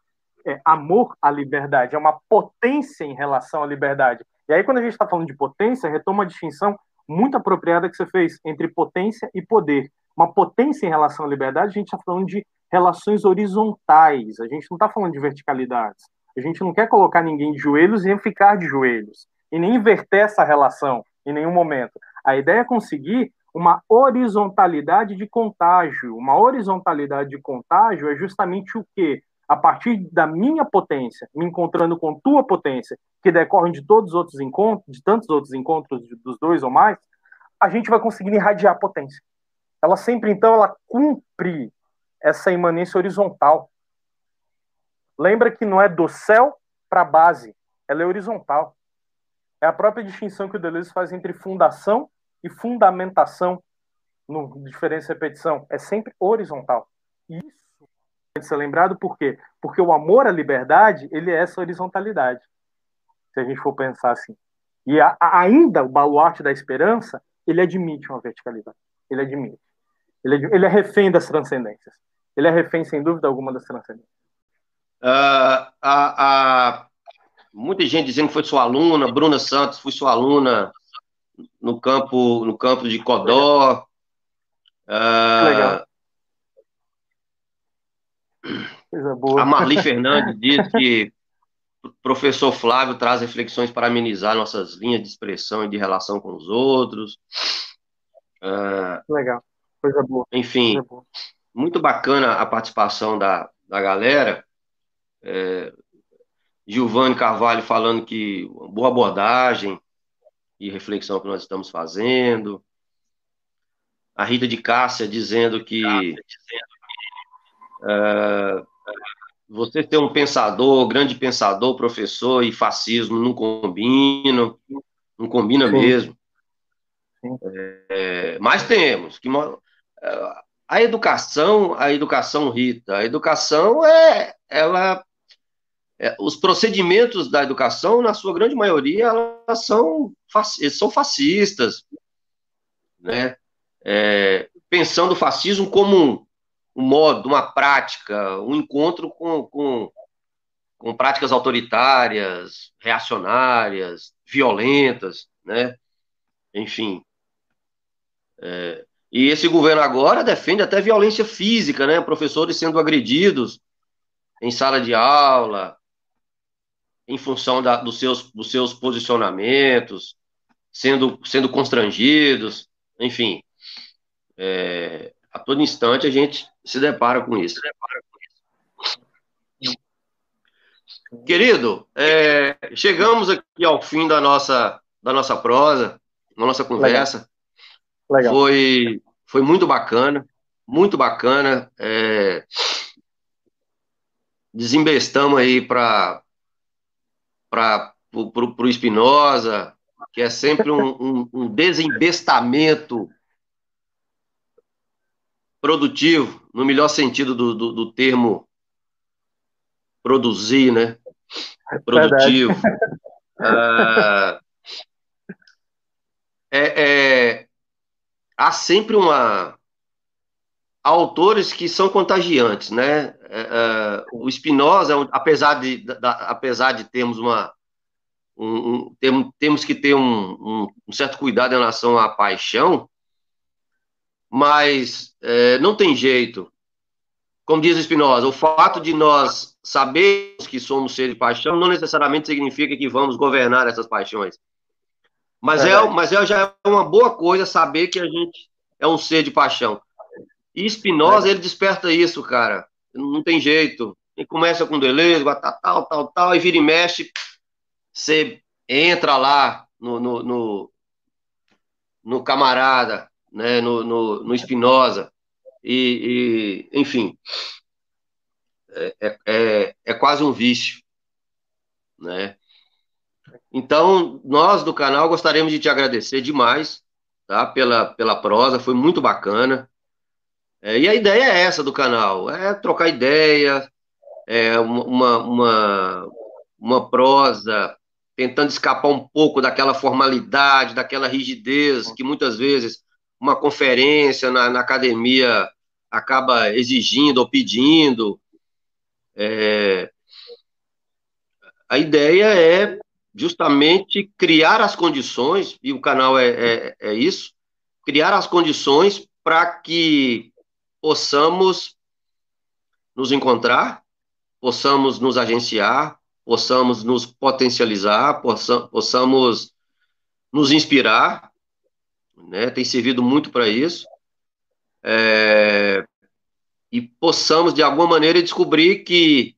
é, amor à liberdade, é uma potência em relação à liberdade. E aí, quando a gente está falando de potência, retoma a distinção muito apropriada que você fez entre potência e poder. Uma potência em relação à liberdade, a gente está falando de relações horizontais, a gente não está falando de verticalidades. A gente não quer colocar ninguém de joelhos e ficar de joelhos, e nem inverter essa relação em nenhum momento. A ideia é conseguir uma horizontalidade de contágio. Uma horizontalidade de contágio é justamente o quê? A partir da minha potência, me encontrando com tua potência, que decorrem de todos os outros encontros, de tantos outros encontros dos dois ou mais, a gente vai conseguir irradiar potência. Ela sempre, então, ela cumpre essa imanência horizontal. Lembra que não é do céu para a base, ela é horizontal. É a própria distinção que o Deleuze faz entre fundação e fundamentação no diferença repetição. É sempre horizontal. Isso ser lembrado por quê? Porque o amor à liberdade, ele é essa horizontalidade. Se a gente for pensar assim. E a, a, ainda o baluarte da esperança, ele admite uma verticalidade. Ele admite. Ele, ele é refém das transcendências. Ele é refém, sem dúvida alguma, das transcendências. Uh, a, a, muita gente dizendo que foi sua aluna, Bruna Santos foi sua aluna no campo, no campo de Codó. Uh, Legal. A Marli Fernandes diz que o professor Flávio traz reflexões para amenizar nossas linhas de expressão e de relação com os outros. Uh, Legal, coisa boa. Enfim, coisa boa. muito bacana a participação da, da galera. É, Giovanni Carvalho falando que boa abordagem e reflexão que nós estamos fazendo. A Rita de Cássia dizendo que uh, você ter um pensador, grande pensador, professor e fascismo não combinam, não combina Sim. mesmo. Sim. É, mas temos que a educação, a educação Rita, a educação é ela é, os procedimentos da educação, na sua grande maioria, elas são, são fascistas, né? É, pensando o fascismo como um, um, modo, uma prática, um encontro com, com, com práticas autoritárias, reacionárias, violentas, né? Enfim. É, e esse governo agora defende até violência física, né? Professores sendo agredidos em sala de aula, em função da, dos, seus, dos seus posicionamentos, sendo, sendo constrangidos, enfim. É, a todo instante a gente se depara com isso. Querido, é, chegamos aqui ao fim da nossa, da nossa prosa, da nossa conversa. Legal. Legal. Foi, foi muito bacana, muito bacana. É, desembestamos aí para o Espinosa, que é sempre um, um, um desembestamento produtivo, no melhor sentido do, do, do termo produzir, né? Produtivo. Ah, é, é, há sempre uma autores que são contagiantes, né? É, é, o Spinoza, é apesar de, da, apesar de termos uma um, um, tem, temos que ter um, um, certo cuidado em relação à paixão, mas é, não tem jeito. Como diz Spinoza, o fato de nós sabermos que somos seres de paixão não necessariamente significa que vamos governar essas paixões. Mas, é, é mas é, já é uma boa coisa saber que a gente é um ser de paixão. E Spinoza, é. ele desperta isso, cara. Não tem jeito. Ele começa com Deleuze, tal, tal, tal, tal, e vira e mexe, você entra lá no, no, no, no camarada, né, no, no, no Espinosa, e, e, enfim, é, é, é, é quase um vício, né? Então, nós do canal gostaríamos de te agradecer demais, tá, pela, pela prosa, foi muito bacana, é, e a ideia é essa do canal, é trocar ideia, é uma, uma, uma prosa tentando escapar um pouco daquela formalidade, daquela rigidez que muitas vezes uma conferência na, na academia acaba exigindo ou pedindo. É... A ideia é justamente criar as condições, e o canal é, é, é isso, criar as condições para que possamos nos encontrar, possamos nos agenciar, possamos nos potencializar, possam, possamos nos inspirar, né? Tem servido muito para isso. É, e possamos, de alguma maneira, descobrir que,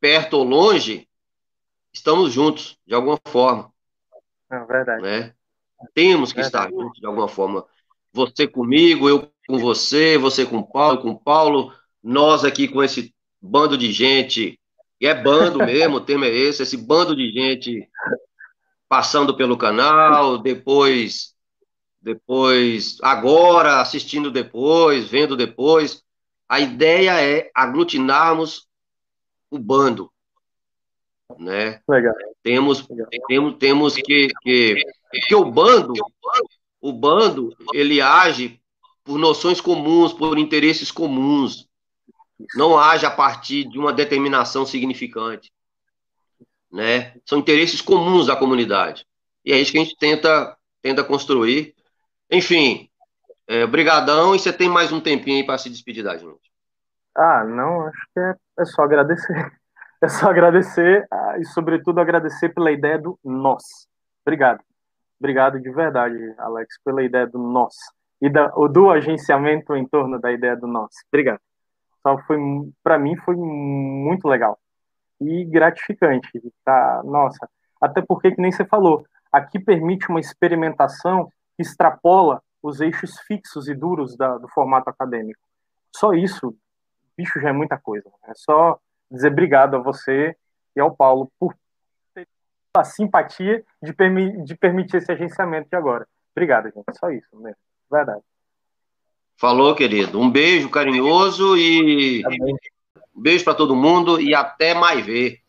perto ou longe, estamos juntos, de alguma forma. É verdade. Né? Temos que verdade. estar juntos, de alguma forma. Você comigo, eu com você, você com o Paulo, com o Paulo, nós aqui com esse bando de gente e é bando mesmo, o tema é esse, esse bando de gente passando pelo canal, depois, depois, agora, assistindo depois, vendo depois. A ideia é aglutinarmos o bando, né? Legal. Temos, Legal. temos, temos que, que, que o bando, o bando, ele age por noções comuns, por interesses comuns não age a partir de uma determinação significante. né? São interesses comuns da comunidade. E é isso que a gente tenta, tenta construir. Enfim, é, brigadão, e você tem mais um tempinho aí para se despedir da gente. Ah, não, acho que é, é só agradecer. É só agradecer ah, e, sobretudo, agradecer pela ideia do nós. Obrigado. Obrigado de verdade, Alex, pela ideia do nós. E da, do agenciamento em torno da ideia do nós. Obrigado. Só foi, para mim, foi muito legal. E gratificante. Tá, nossa, até porque, que nem você falou, aqui permite uma experimentação que extrapola os eixos fixos e duros da, do formato acadêmico. Só isso, bicho, já é muita coisa. É só dizer obrigado a você e ao Paulo por ter a simpatia de, permi de permitir esse agenciamento de agora. Obrigado, gente. Só isso mesmo. Verdade. Falou, querido. Um beijo carinhoso e um beijo para todo mundo e até mais ver.